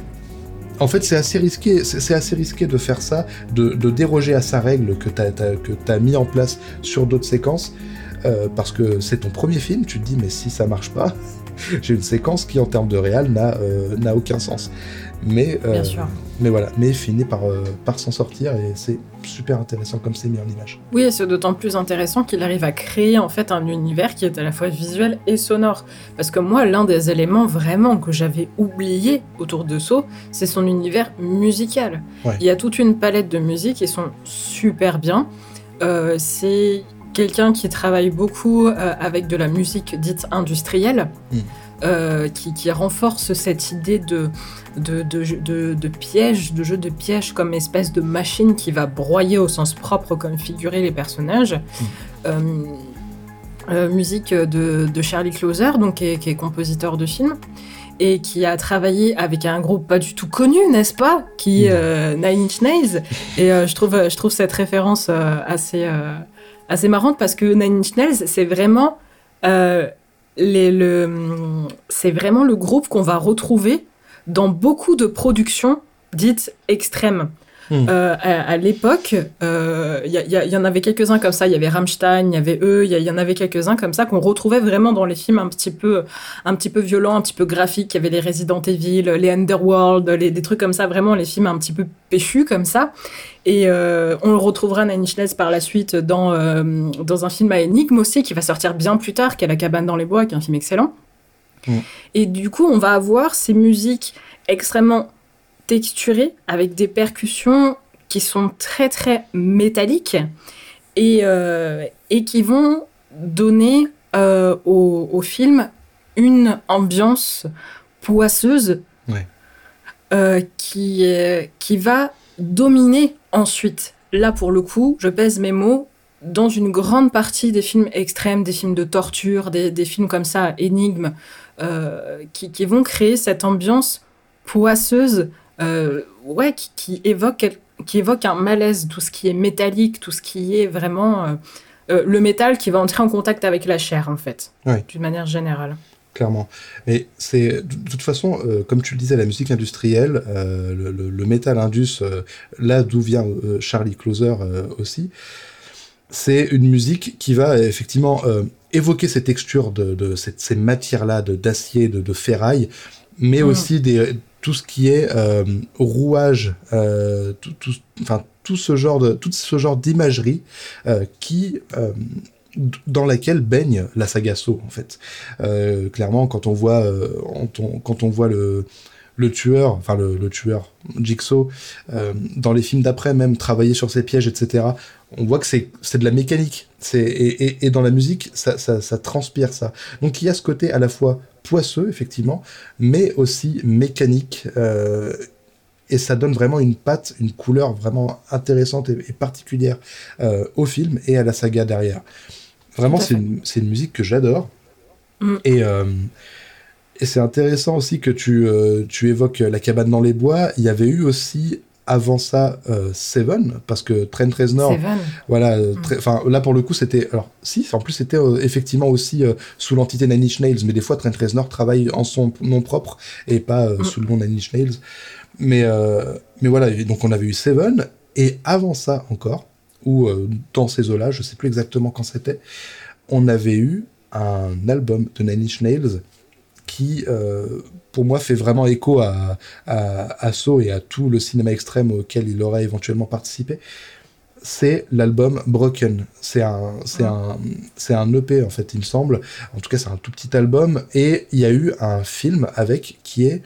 en fait, c'est assez risqué. C'est assez risqué de faire ça, de, déroger à sa règle que tu as, mis en place sur d'autres séquences, euh, parce que c'est ton premier film. Tu te dis, mais si ça marche pas, j'ai une séquence qui, en termes de réal, n'a euh, aucun sens. Mais, Bien sûr mais voilà, mais finit par, euh, par s'en sortir et c'est super intéressant comme c'est mis en image. Oui, c'est d'autant plus intéressant qu'il arrive à créer en fait un univers qui est à la fois visuel et sonore. Parce que moi, l'un des éléments vraiment que j'avais oublié autour de So, c'est son univers musical. Il y a toute une palette de musiques qui sont super bien. Euh, c'est quelqu'un qui travaille beaucoup euh, avec de la musique dite industrielle. Hmm. Euh, qui, renforce cette idée de, de, de, de, piège, de jeu de piège comme espèce de machine qui va broyer au sens propre comme figurer les personnages. Hmm. Euh, euh, musique de, Charlie Closer, donc, qui est, compositeur de films et qui a travaillé avec un groupe pas du tout connu, n'est-ce pas? Qui est Nine Inch Nails. Et je, trouve, je trouve cette référence assez, assez marrante parce que Nine Inch Nails, c'est vraiment c'est vraiment le groupe qu'on va retrouver dans beaucoup de productions dites extrêmes. Hmm. Euh, à, l'époque, il euh, y, en avait quelques-uns comme ça. Il y avait Rammstein, il y avait eux, il y, en avait quelques-uns comme ça qu'on retrouvait vraiment dans les films un petit peu, un petit peu violents, un petit peu graphiques. Il y avait les Resident Evil, les Underworld, les, des trucs comme ça, vraiment les films un petit peu péchus comme ça. Et euh, on le retrouvera Nine par la suite dans, dans un film à énigme aussi qui va sortir bien plus tard, qui est La cabane dans les bois, qui est un film excellent. Hmm. Et du coup, on va avoir ces musiques extrêmement texturé avec des percussions qui sont très très métalliques et, euh, et qui vont donner euh, au, film une ambiance poisseuse euh, qui, qui va dominer ensuite. Là, pour le coup, je pèse mes mots, dans une grande partie des films extrêmes, des films de torture, des, des films comme ça, énigmes, qui, qui, vont créer cette ambiance poisseuse ouais, qui, évoque, qui évoque un malaise, tout ce qui est métallique, tout ce qui est vraiment euh, euh, le métal qui va entrer en contact avec la chair, en fait, d'une manière générale clairement. Mais c'est de toute façon, comme tu le disais, la musique industrielle, le, le, métal indus, là d'où vient Charlie Closer aussi, c'est une musique qui va effectivement évoquer ces textures de, de ces matières-là, d'acier, de, de, ferraille, mais mm. aussi des, tout ce qui est euh, rouage, euh, tout, enfin, tout ce genre de, tout ce genre d'imagerie euh, qui dans laquelle baigne la saga So, en fait. clairement, quand on voit, quand on voit le, le tueur, enfin le, tueur, Jigsaw, dans les films d'après même, travailler sur ses pièges, etc. On voit que c'est de la mécanique. Et, et, dans la musique, ça, ça, transpire ça. Donc il y a ce côté à la fois poisseux, effectivement, mais aussi mécanique. Euh, et ça donne vraiment une patte, une couleur vraiment intéressante et, particulière euh, au film et à la saga derrière. Vraiment, c'est une, une, musique que j'adore. Mm. Et, euh, et c'est intéressant aussi que tu, euh, tu évoques La cabane dans les bois. Il y avait eu aussi avant ça euh, Seven parce que Trent Reznor voilà mm. enfin là pour le coup c'était alors si en plus c'était effectivement aussi sous l'entité Nine Inch Nails mais des fois Trent Reznor travaille en son nom propre et pas mm. sous le nom Nine Inch Nails mais mais voilà donc on avait eu Seven et avant ça encore ou dans ces eaux là je sais plus exactement quand c'était on avait eu un album de Nine Inch Nails qui, euh, pour moi, fait vraiment écho à, à, So et à tout le cinéma extrême auquel il aurait éventuellement participé. C'est l'album Broken. C'est un, c'est un, c'est un EP en fait, il me semble. En tout cas, c'est un tout petit album. Et il y a eu un film avec qui est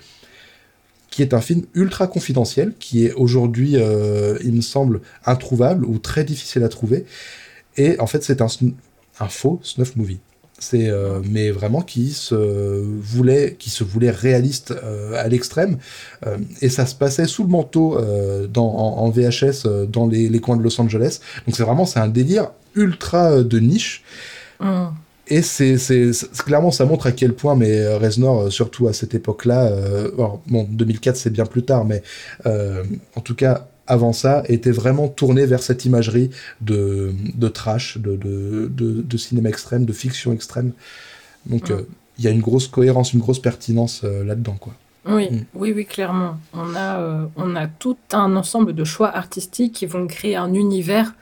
qui est un film ultra confidentiel, qui est aujourd'hui, euh, il me semble, introuvable ou très difficile à trouver. Et en fait, c'est un, un faux snuff movie. C'est euh, mais vraiment qui se voulait qui se voulait réaliste euh, à l'extrême. Euh, et ça se passait sous le manteau dans, en, VHS dans les, les, coins de Los Angeles. Donc c'est vraiment c'est un délire ultra de niche. Mm. et c'est clairement ça montre à quel point mais Reznor surtout à cette époque là bon 2004 c'est bien plus tard mais en tout cas avant ça, était vraiment tourné vers cette imagerie de, de trash, de, de, de, cinéma extrême, de fiction extrême. Donc euh, il y a une grosse cohérence, une grosse pertinence euh, là-dedans. quoi. Oui, mm. oui, oui, clairement. On a, euh, on a tout un ensemble de choix artistiques qui vont créer un univers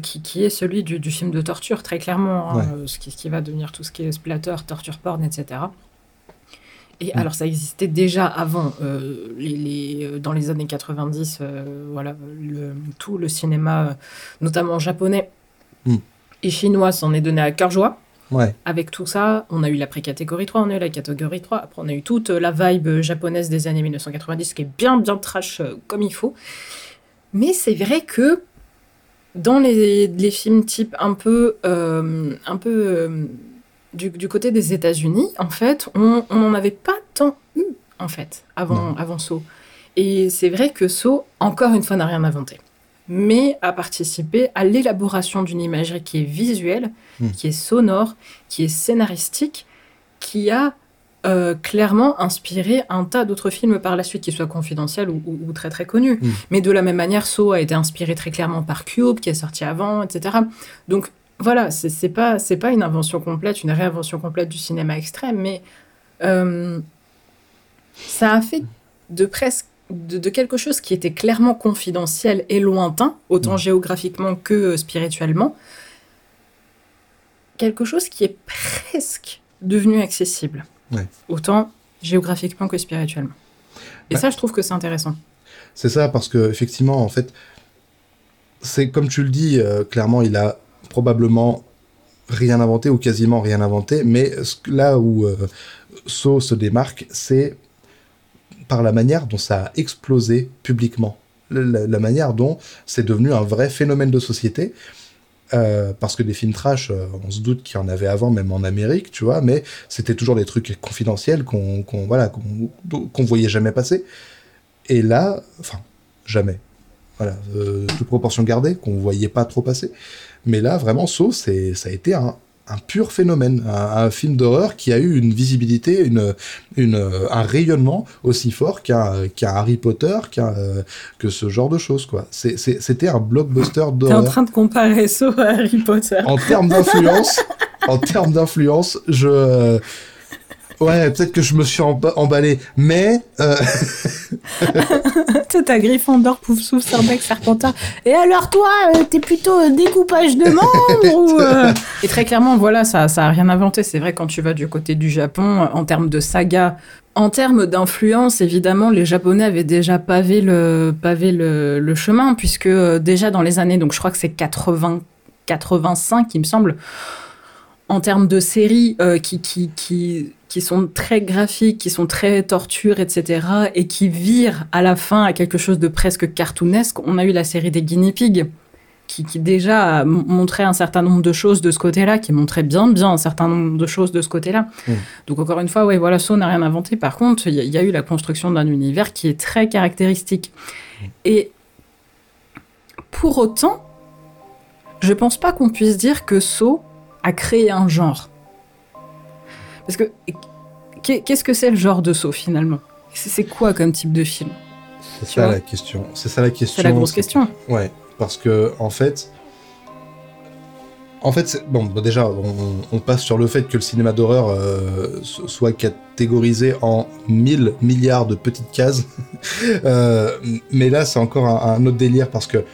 qui, qui, est celui du, du, film de torture, très clairement, hein, ce, qui, ce, qui, va devenir tout ce qui est splatter, torture porn, etc. Et mm. alors, ça existait déjà avant, euh, les, euh, dans les années 90, euh, voilà, tout le cinéma, notamment japonais mm. et chinois, s'en est donné à cœur joie. Ouais. Avec tout ça, on a eu la pré-catégorie 3, on a eu la catégorie 3, après on a eu toute la vibe japonaise des années 1990 qui est bien, bien trash comme il faut. Mais c'est vrai que dans les, les, films type un peu, un peu du, côté des États-Unis, en fait, on n'en avait pas tant eu, en fait, avant, avant So. Et c'est vrai que So, encore une fois, n'a rien inventé, mais a participé à l'élaboration d'une imagerie qui est visuelle, hmm. qui est sonore, qui est scénaristique, qui a euh, clairement inspiré un tas d'autres films par la suite, qui soient confidentiels ou, très très connus. Hmm. Mais de la même manière, So a été inspiré très clairement par Cube, qui est sorti avant, etc. Donc voilà, c'est pas c'est pas une invention complète, une réinvention complète du cinéma extrême, mais euh, ça a fait de presque de, quelque chose qui était clairement confidentiel et lointain, autant mmh. géographiquement que euh, spirituellement, quelque chose qui est presque devenu accessible, autant géographiquement que spirituellement. Et bah ça, je trouve que c'est intéressant. C'est ça, parce que effectivement, en fait, c'est comme tu le dis, euh, clairement, il a probablement rien inventé ou quasiment rien inventé, mais là où euh, So se démarque, c'est par la manière dont ça a explosé publiquement, la, manière dont c'est devenu un vrai phénomène de société. Euh, parce que des films trash, euh, on se doute qu'il y en avait avant, même en Amérique, tu vois, mais c'était toujours des trucs confidentiels qu'on voilà qu'on voyait jamais passer. Et là, enfin, jamais. Voilà, toute proportion gardée, qu'on voyait pas trop passer. Mais là, vraiment, Saw, ça a été un, pur phénomène, un, film d'horreur qui a eu une visibilité, une, une, un rayonnement aussi fort qu'un Harry Potter, qu'un que ce genre de choses. quoi. C'était un blockbuster d'horreur. T'es en train de comparer Saw à Harry Potter. En termes d'influence, en termes d'influence, je Ouais, peut-être que je me suis emballé, mais. Euh... toi, t'as Gryffondor, Poufsouffle, Serbec, Serpentard. Et alors, toi, euh, t'es plutôt euh, découpage de membres ou. Euh Et très clairement, voilà, ça, ça a rien inventé. C'est vrai, quand tu vas du côté du Japon, en termes de saga, en termes d'influence, évidemment, les Japonais avaient déjà pavé le, pavé le, le chemin, puisque déjà dans les années, donc je crois que c'est 80, 85, il me semble en termes de séries euh, qui, qui, qui, qui sont très graphiques, qui sont très tortures, etc., et qui virent à la fin à quelque chose de presque cartoonesque, on a eu la série des Guinea Pigs, qui, qui déjà montrait un certain nombre de choses de ce côté-là, qui montrait bien, bien un certain nombre de choses de ce côté-là. Mm. Donc encore une fois, ouais, voilà, ça n'a rien inventé. Par contre, il y, a- il y a eu la construction d'un univers qui est très caractéristique. Et pour autant, je pense pas qu'on puisse dire que So a créé un genre. Parce que qu'est- qu'est-ce que c'est le genre de So finalement? C'est quoi comme type de film? C'est ça la question. C'est ça la question. C'est la grosse question. Ouais, parce que en fait, en fait, bon, bah, déjà, on, on passe sur le fait que le cinéma d'horreur euh, so- soit catégorisé en 1000 milliards de petites cases. Euh, mais là, c'est encore un, un autre délire parce que,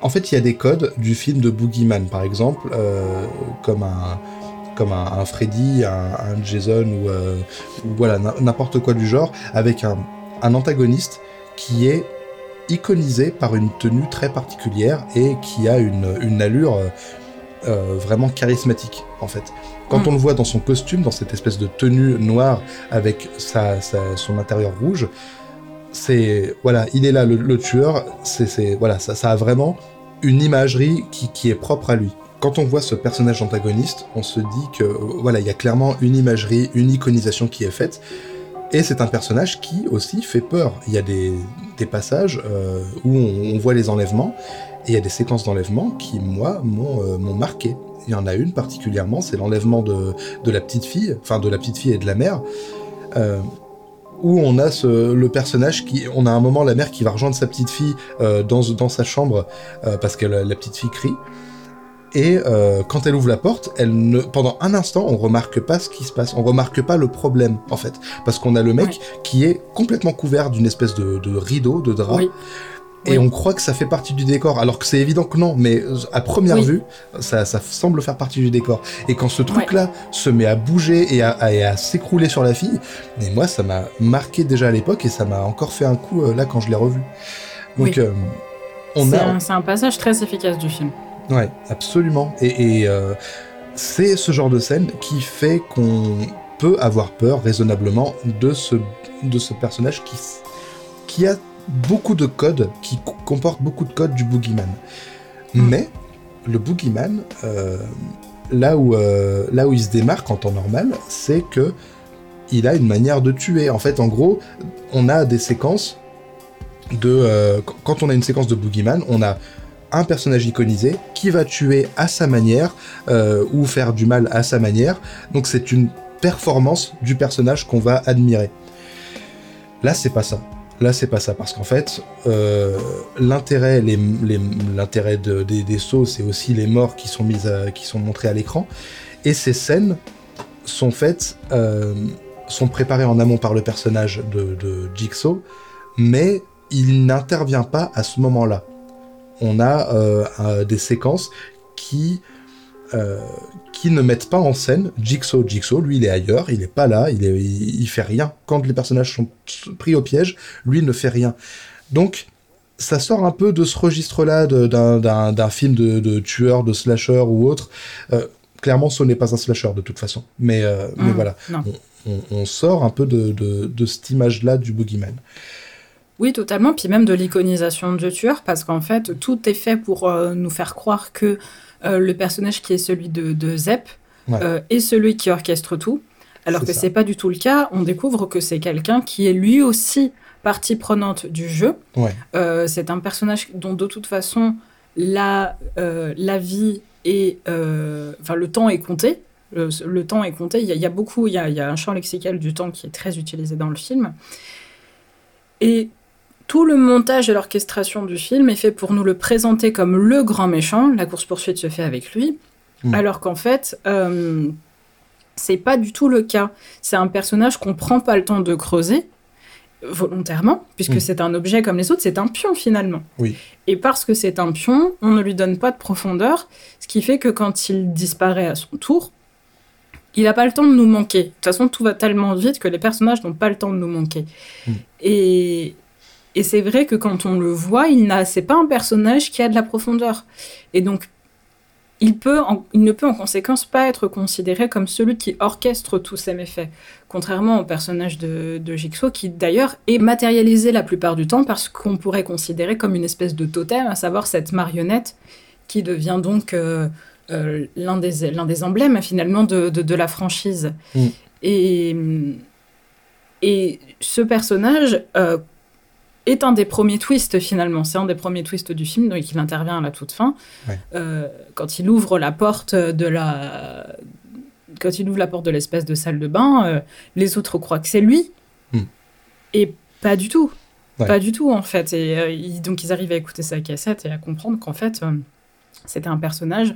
en fait, il y a des codes du film de Boogeyman, par exemple, euh, comme un comme un, un Freddy, un, un Jason ou, euh, ou voilà n'importe quoi du genre, avec un, un antagoniste qui est iconisé par une tenue très particulière et qui a une, une allure euh, euh, vraiment charismatique en fait. Quand Mm. on le voit dans son costume, dans cette espèce de tenue noire avec sa, sa- son intérieur rouge, c'est voilà, il est là le, le tueur. C'est c'est- voilà, ça, ça a vraiment une imagerie qui, qui est propre à lui. Quand on voit ce personnage antagoniste, on se dit que euh, voilà, il y a clairement une imagerie, une iconisation qui est faite. Et c'est un personnage qui aussi fait peur. Il y a des, passages euh, où on, voit les enlèvements, et il y a des séquences d'enlèvement qui, moi, m'ont euh, marqué. Il y en a une particulièrement, c'est l'enlèvement de, la petite fille, enfin de la petite fille et de la mère, où on a ce, le personnage qui, on a un moment la mère qui va rejoindre sa petite fille dans, sa chambre parce que la petite fille crie. Et euh, quand elle ouvre la porte, elle ne, pendant un instant, on remarque pas ce qui se passe, on remarque pas le problème en fait, parce qu'on a le mec Ouais. qui est complètement couvert d'une espèce de, de rideau, de drap, Oui. et Oui. on croit que ça fait partie du décor, alors que c'est évident que non, mais à première Oui. vue, ça, ça semble faire partie du décor. Et quand ce truc-là se met à bouger et à, à- et à s'écrouler sur la fille, mais moi, ça m'a marqué déjà à l'époque et ça m'a encore fait un coup euh, là quand je l'ai revu. Donc, euh, on a. c'est un passage très efficace du film. Ouais, absolument. Et, et, euh, c'est ce genre de scène qui fait qu'on peut avoir peur raisonnablement de ce, de ce personnage qui, qui a beaucoup de codes, qui co- comporte beaucoup de codes du boogeyman. Mm. Mais le boogeyman, euh, là, où, euh, là où il se démarque en temps normal, c'est que il a une manière de tuer. En fait, en gros, on a des séquences de... euh, qu- quand on a une séquence de boogeyman, on a personnage iconisé qui va tuer à sa manière euh, ou faire du mal à sa manière. Donc c'est une performance du personnage qu'on va admirer. Là, c'est pas ça. Là, c'est pas ça parce qu'en fait, euh, l'intérêt, l'intérêt de- des, des sauts, c'est aussi les morts qui sont mises, à- qui sont montrées à l'écran. Et ces scènes sont faites, euh, sont préparées en amont par le personnage de, de Jigsaw, mais il n'intervient pas à ce moment-là on a euh, des séquences qui euh, qui ne mettent pas en scène Jigsaw. Jigsaw, lui, il est ailleurs, il est pas là, il, est, il, il fait rien. Quand les personnages sont pris au piège, lui ne fait rien. Donc, ça sort un peu de ce registre-là d'un- film de, de tueur, de slasher ou autre. Euh, clairement, ce n'est pas un slasher de toute façon. Mais, euh, mais Mm, voilà, on, on sort un peu de, de, de cette image-là du boogeyman. Oui, totalement. Puis même de l'iconisation du tueur, parce qu'en fait, tout est fait pour euh, nous faire croire que euh, le personnage qui est celui de, de Zep Ouais. euh, est celui qui orchestre tout. Alors que c'est pas du tout le cas. On découvre que c'est quelqu'un qui est lui aussi partie prenante du jeu. Ouais. C'est un personnage dont de toute façon la, la vie et enfin le temps est compté. Le, le temps est compté. Il y a, il y a beaucoup, il y y a un champ lexical du temps qui est très utilisé dans le film. Et tout le montage et l'orchestration du film est fait pour nous le présenter comme le grand méchant. La course-poursuite se fait avec lui. Mm. Alors qu'en fait, euh, c'est pas du tout le cas. C'est un personnage qu'on prend pas le temps de creuser volontairement, puisque Mm. c'est un objet comme les autres, c'est un pion finalement. Oui. Et parce que c'est un pion, on ne lui donne pas de profondeur, ce qui fait que quand il disparaît à son tour, il n'a pas le temps de nous manquer. De toute façon, tout va tellement vite que les personnages n'ont pas le temps de nous manquer. Mm. Et, et c'est vrai que quand on le voit, il n'a, c'est pas un personnage qui a de la profondeur. Et donc, il, peut il ne peut en conséquence pas être considéré comme celui qui orchestre tous ces méfaits, contrairement au personnage de, de Jigsaw, qui d'ailleurs est matérialisé la plupart du temps parce qu'on pourrait considérer comme une espèce de totem, à savoir cette marionnette qui devient donc euh, euh, l'un des, des emblèmes finalement de, de, la franchise. Mm. Et, et ce personnage euh, est un des premiers twists finalement. C'est un des premiers twists du film, donc il intervient à la toute fin. Euh, quand il ouvre la porte de la, quand il ouvre la porte de l'espèce de salle de bain, euh, les autres croient que c'est lui, hmm. et pas du tout, pas du tout en fait. Et euh, donc ils arrivent à écouter sa cassette et à comprendre qu'en fait c'était un personnage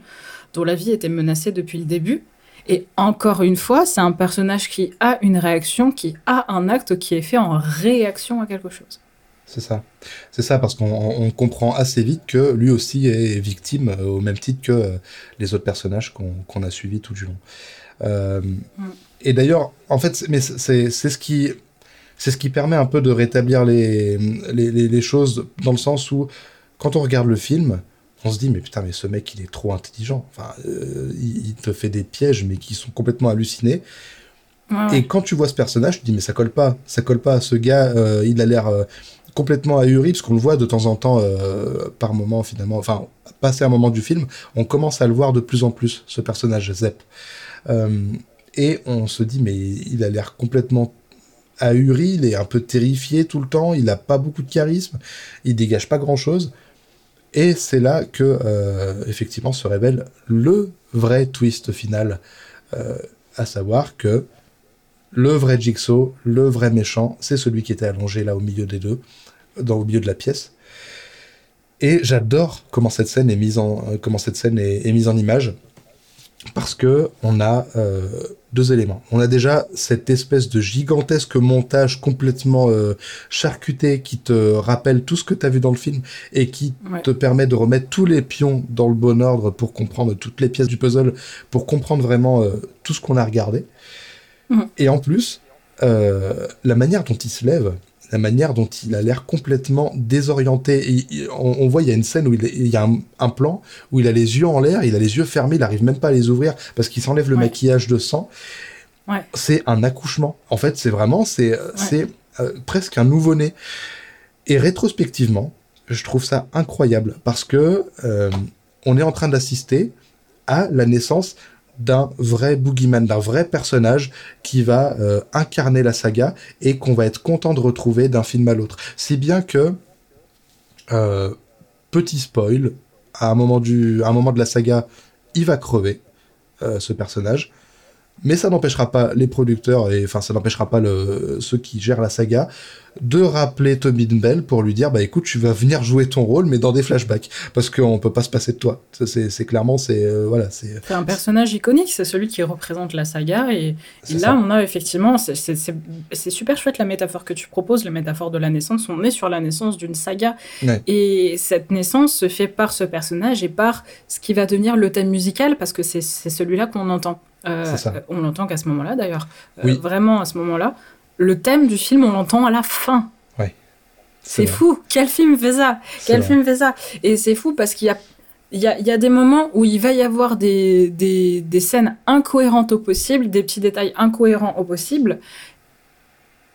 dont la vie était menacée depuis le début. Et encore une fois, c'est un personnage qui a une réaction, qui a un acte qui est fait en réaction à quelque chose. C'est ça. C'est ça, parce qu'on comprend assez vite que lui aussi est victime euh, au même titre que euh, les autres personnages qu'on a suivis tout du long. Euh, mm. Et d'ailleurs, en fait, mais c'est ce qui c'est ce qui permet un peu de rétablir les, les, les, choses dans le sens où quand on regarde le film, on se dit mais putain mais ce mec il est trop intelligent. Enfin, il, te fait des pièges mais qui sont complètement hallucinés. Et quand tu vois ce personnage, tu te dis mais ça colle pas, ça colle pas. Ce gars, il a l'air complètement ahuri, parce qu'on le voit de temps en temps, euh, par moment finalement, enfin, passer un moment du film, on commence à le voir de plus en plus, ce personnage Zep. Euh, et on se dit, mais il a l'air complètement ahuri, il est un peu terrifié tout le temps, il n'a pas beaucoup de charisme, il dégage pas grand-chose. Et c'est là que, euh, effectivement, se révèle le vrai twist final, à savoir que le vrai Jigsaw, le vrai méchant, c'est celui qui était allongé là au milieu des deux, dans au milieu de la pièce. Et j'adore comment cette scène est mise en euh, comment cette scène est, mise en image parce que on a euh, deux éléments. On a déjà cette espèce de gigantesque montage complètement euh, charcuté qui te rappelle tout ce que tu as vu dans le film et qui te permet de remettre tous les pions dans le bon ordre pour comprendre toutes les pièces du puzzle, pour comprendre vraiment tout ce qu'on a regardé. Mm. Et en plus, la manière dont il se lève, la manière dont il a l'air complètement désorienté. on, voit, il y a une scène où il, y a un, plan où il a les yeux en l'air, il a les yeux fermés, il n'arrive même pas à les ouvrir parce qu'il s'enlève le maquillage de sang. C'est un accouchement. En fait, c'est vraiment, c'est euh, presque un nouveau-né. Et rétrospectivement, je trouve ça incroyable parce que euh, on est en train d'assister à la naissance d'un vrai boogeyman, d'un vrai personnage qui va euh, incarner la saga et qu'on va être content de retrouver d'un film à l'autre. Si bien que, euh, petit spoil, à un, moment du, moment de la saga, il va crever, euh, ce personnage. Mais ça n'empêchera pas les producteurs, et enfin ça n'empêchera pas ceux qui gèrent la saga, de rappeler Tommy Bell pour lui dire bah écoute tu vas venir jouer ton rôle mais dans des flashbacks. Parce qu'on peut pas se passer de toi. C'est clairement c'est euh, voilà c'est un personnage iconique c'est celui qui représente la saga. Et, là on a effectivement c'est super chouette la métaphore que tu proposes la métaphore de la naissance. On est sur la naissance d'une saga. Et cette naissance se fait par ce personnage et par ce qui va devenir le thème musical parce que c'est celui-là qu'on entend. Euh, on l'entend qu'à ce moment-là d'ailleurs. Euh, vraiment à ce moment-là le thème du film, on l'entend à la fin. Ouais. C'est fou. Quel film fait ça? Quel film fait ça? Et c'est fou parce qu'il y a, il y, a, il y a des moments où il va y avoir des, des, des, scènes incohérentes au possible, des petits détails incohérents au possible.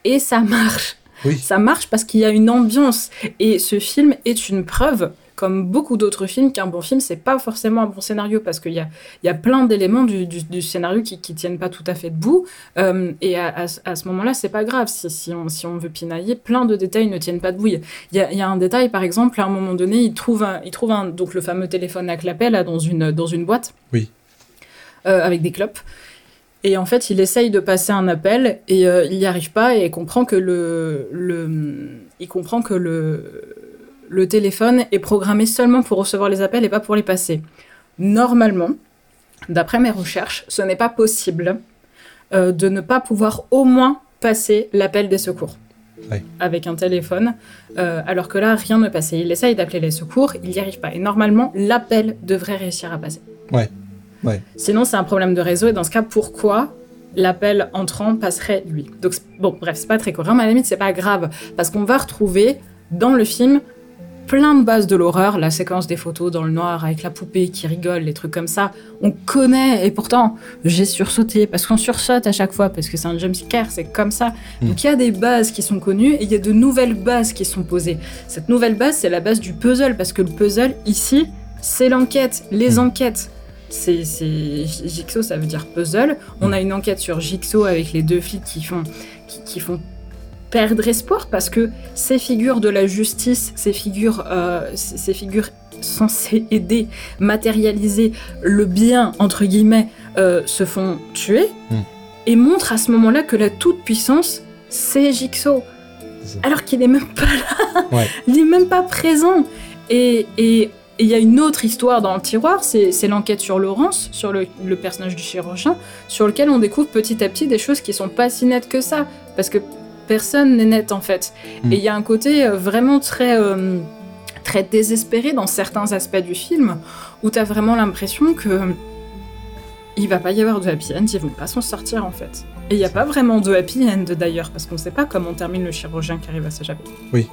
Et ça marche. Oui. Ça marche parce qu'il y a une ambiance. Et ce film est une preuve comme beaucoup d'autres films, qu'un bon film, c'est pas forcément un bon scénario parce qu'il y a, y a plein d'éléments du, du, scénario qui, qui tiennent pas tout à fait debout. Euh, et à, à, ce moment-là, c'est pas grave. Si, si, on, si on veut pinailler, plein de détails ne tiennent pas debout. Il y a, y a un détail, par exemple, à un moment donné, il trouve, un, il trouve un, donc le fameux téléphone à clapet là, dans, une, dans une boîte. Oui. Euh, avec des clopes. Et en fait, il essaye de passer un appel et euh, il n'y arrive pas et comprend que le, le, il comprend que le, le téléphone est programmé seulement pour recevoir les appels et pas pour les passer. Normalement, d'après mes recherches, ce n'est pas possible euh, de ne pas pouvoir au moins passer l'appel des secours. avec un téléphone, euh, alors que là, rien ne passait. Il essaye d'appeler les secours, il n'y arrive pas. Et normalement, l'appel devrait réussir à passer. Ouais. Ouais. Sinon, c'est un problème de réseau. Et dans ce cas, pourquoi l'appel entrant passerait lui? Donc, bon, bref, c'est pas très cohérent, mais à la limite, c'est pas grave. Parce qu'on va retrouver dans le film plein de bases de l'horreur, la séquence des photos dans le noir avec la poupée qui rigole, les trucs comme ça, on connaît et pourtant j'ai sursauté parce qu'on sursaute à chaque fois parce que c'est un jumpscare, c'est comme ça. Mm. Donc il y a des bases qui sont connues et il y a de nouvelles bases qui sont posées. Cette nouvelle base, c'est la base du puzzle parce que le puzzle ici, c'est l'enquête, les mm. enquêtes. C'est Jigsaw, ça veut dire puzzle. On a une enquête sur Jigsaw avec les deux flics qui font qui font perdre espoir parce que ces figures de la justice, ces figures, euh, ces figures censées aider, matérialiser le bien, entre guillemets, euh, se font tuer hmm. et montrent à ce moment-là que la toute-puissance, c'est Jigsaw. Alors qu'il n'est même pas là, il n'est même pas présent. Et il y a une autre histoire dans le tiroir, c'est l'enquête sur Laurence, sur le, le, personnage du chirurgien, sur lequel on découvre petit à petit des choses qui sont pas si nettes que ça. Parce que personne n'est net en fait. Hmm. Et il y a un côté euh, vraiment très, euh, très désespéré dans certains aspects du film où tu as vraiment l'impression que il va pas y avoir de happy end, ils vont pas s'en sortir en fait. Et il n'y a pas vraiment de happy end d'ailleurs, parce qu'on sait pas comment termine le chirurgien qui arrive à s'échapper. Oui.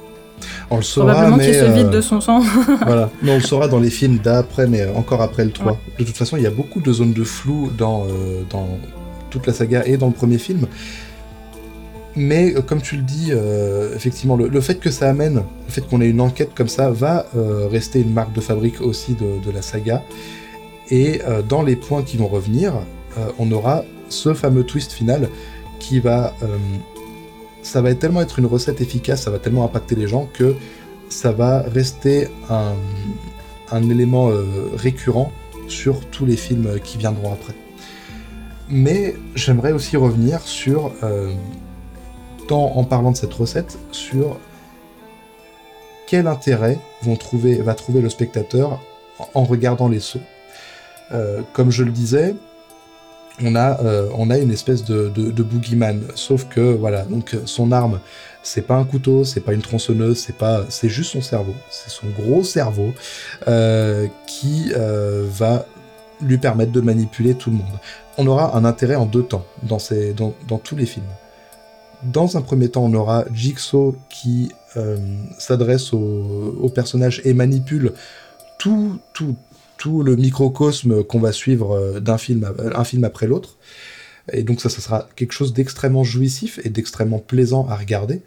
On le saura, Probablement qu'il se vide euh, de son sang. voilà, mais on le saura dans les films d'après, mais encore après le 3. De toute façon, il y a beaucoup de zones de flou dans, dans toute la saga et dans le premier film. Mais euh, comme tu le dis, euh, effectivement, le, fait que ça amène, le fait qu'on ait une enquête comme ça, va euh, rester une marque de fabrique aussi de, la saga. Et dans les points qui vont revenir, on aura ce fameux twist final qui va... ça va tellement être une recette efficace, ça va tellement impacter les gens que ça va rester un, un élément récurrent sur tous les films qui viendront après. Mais j'aimerais aussi revenir sur en parlant de cette recette, sur quel intérêt va trouver le spectateur en regardant les sauts. Euh, comme je le disais, on a, euh, une espèce de, boogeyman, sauf que voilà, donc son arme, c'est pas un couteau, c'est pas une tronçonneuse, c'est pas, c'est juste son cerveau, c'est son gros cerveau euh, qui va lui permettre de manipuler tout le monde. On aura un intérêt en deux temps dans tous les films. Dans un premier temps, on aura Jigsaw qui euh, s'adresse au, personnage et manipule tout, le microcosme qu'on va suivre euh, d'un film, un film après l'autre. Et donc ça, ça sera quelque chose d'extrêmement jouissif et d'extrêmement plaisant à regarder.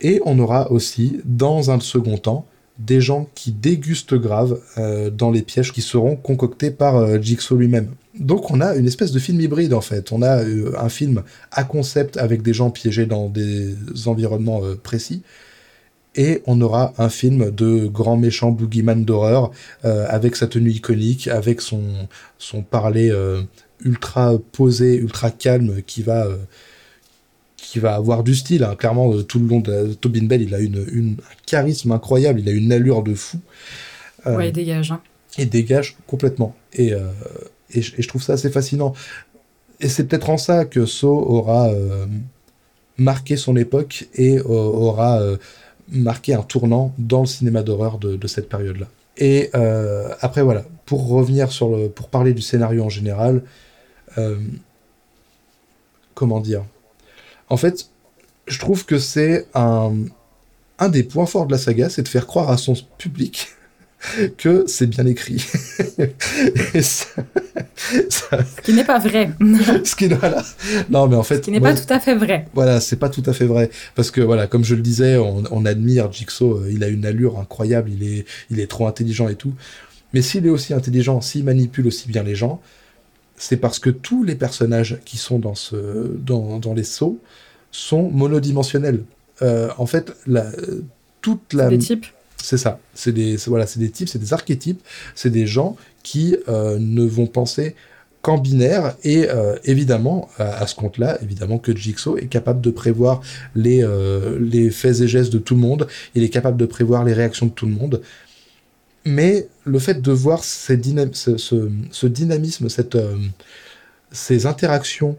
Et on aura aussi, dans un second temps, des gens qui dégustent grave euh, dans les pièges qui seront concoctés par Jigsaw lui-même. Donc on a une espèce de film hybride en fait. On a euh, un film à concept avec des gens piégés dans des environnements euh, précis. Et on aura un film de grand méchant boogeyman d'horreur euh, avec sa tenue iconique, avec son, son parler ultra posé, ultra calme qui va, qui va avoir du style. Hein. Clairement, tout le long de Tobin Bell, il a une, une, un charisme incroyable, il a une allure de fou. ouais, il dégage. Hein. Il dégage complètement. Et et je, trouve ça assez fascinant. Et c'est peut-être en ça que So aura euh, marqué son époque et euh, aura euh, marqué un tournant dans le cinéma d'horreur de, cette période-là. Et après voilà, pour revenir sur le, pour parler du scénario en général, comment dire? En fait, je trouve que c'est un, un des points forts de la saga, c'est de faire croire à son public que c'est bien écrit. Ce qui n'est pas vrai. ce qui, voilà. Non, mais en fait. Ce qui n'est pas tout à fait vrai. Voilà, c'est pas tout à fait vrai. Parce que, voilà, comme je le disais, on, admire Jigsaw, euh, il a une allure incroyable, il est, il est trop intelligent et tout. Mais s'il est aussi intelligent, s'il manipule aussi bien les gens, c'est parce que tous les personnages qui sont dans, ce, dans, dans les sauts sont monodimensionnels. Euh, en fait, la, toute la. Des types c'est ça. C'est des, voilà, c'est des types, c'est des archétypes, c'est des gens qui euh, ne vont penser qu'en binaire et euh, évidemment à, ce compte-là, évidemment que Jigsaw est capable de prévoir les, euh, les faits et gestes de tout le monde, il est capable de prévoir les réactions de tout le monde. Mais le fait de voir ce, dynamisme, ces interactions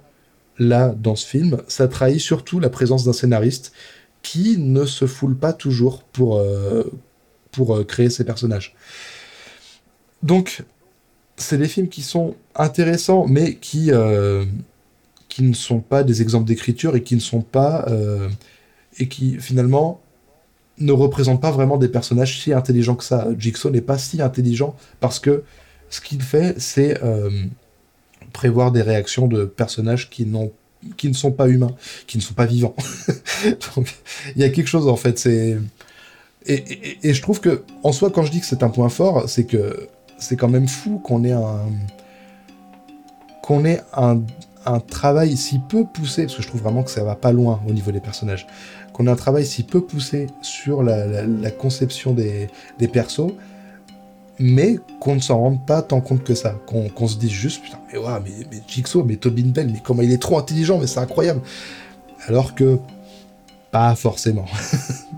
là dans ce film, ça trahit surtout la présence d'un scénariste qui ne se foule pas toujours pour, pour euh, créer ces personnages. Donc, c'est des films qui sont intéressants, mais qui, euh, qui ne sont pas des exemples d'écriture et qui ne sont pas. Euh, et qui finalement ne représente pas vraiment des personnages si intelligents que ça. Jigsaw n'est pas si intelligent parce que ce qu'il fait, c'est prévoir des réactions de personnages qui n'ont qui ne sont pas humains, qui ne sont pas vivants. Il y a quelque chose en fait. C'est et, je trouve que en soi, quand je dis que c'est un point fort, c'est que c'est quand même fou qu'on ait un qu'on ait un, travail si peu poussé, parce que je trouve vraiment que ça va pas loin au niveau des personnages, qu'on ait un travail si peu poussé sur la, conception des, persos, mais qu'on ne s'en rende pas tant compte que ça. Qu'on se dise juste, putain, mais ouais, mais, mais Jigsaw, mais Tobin Bell, mais comment il est trop intelligent, mais c'est incroyable. Alors que, pas forcément.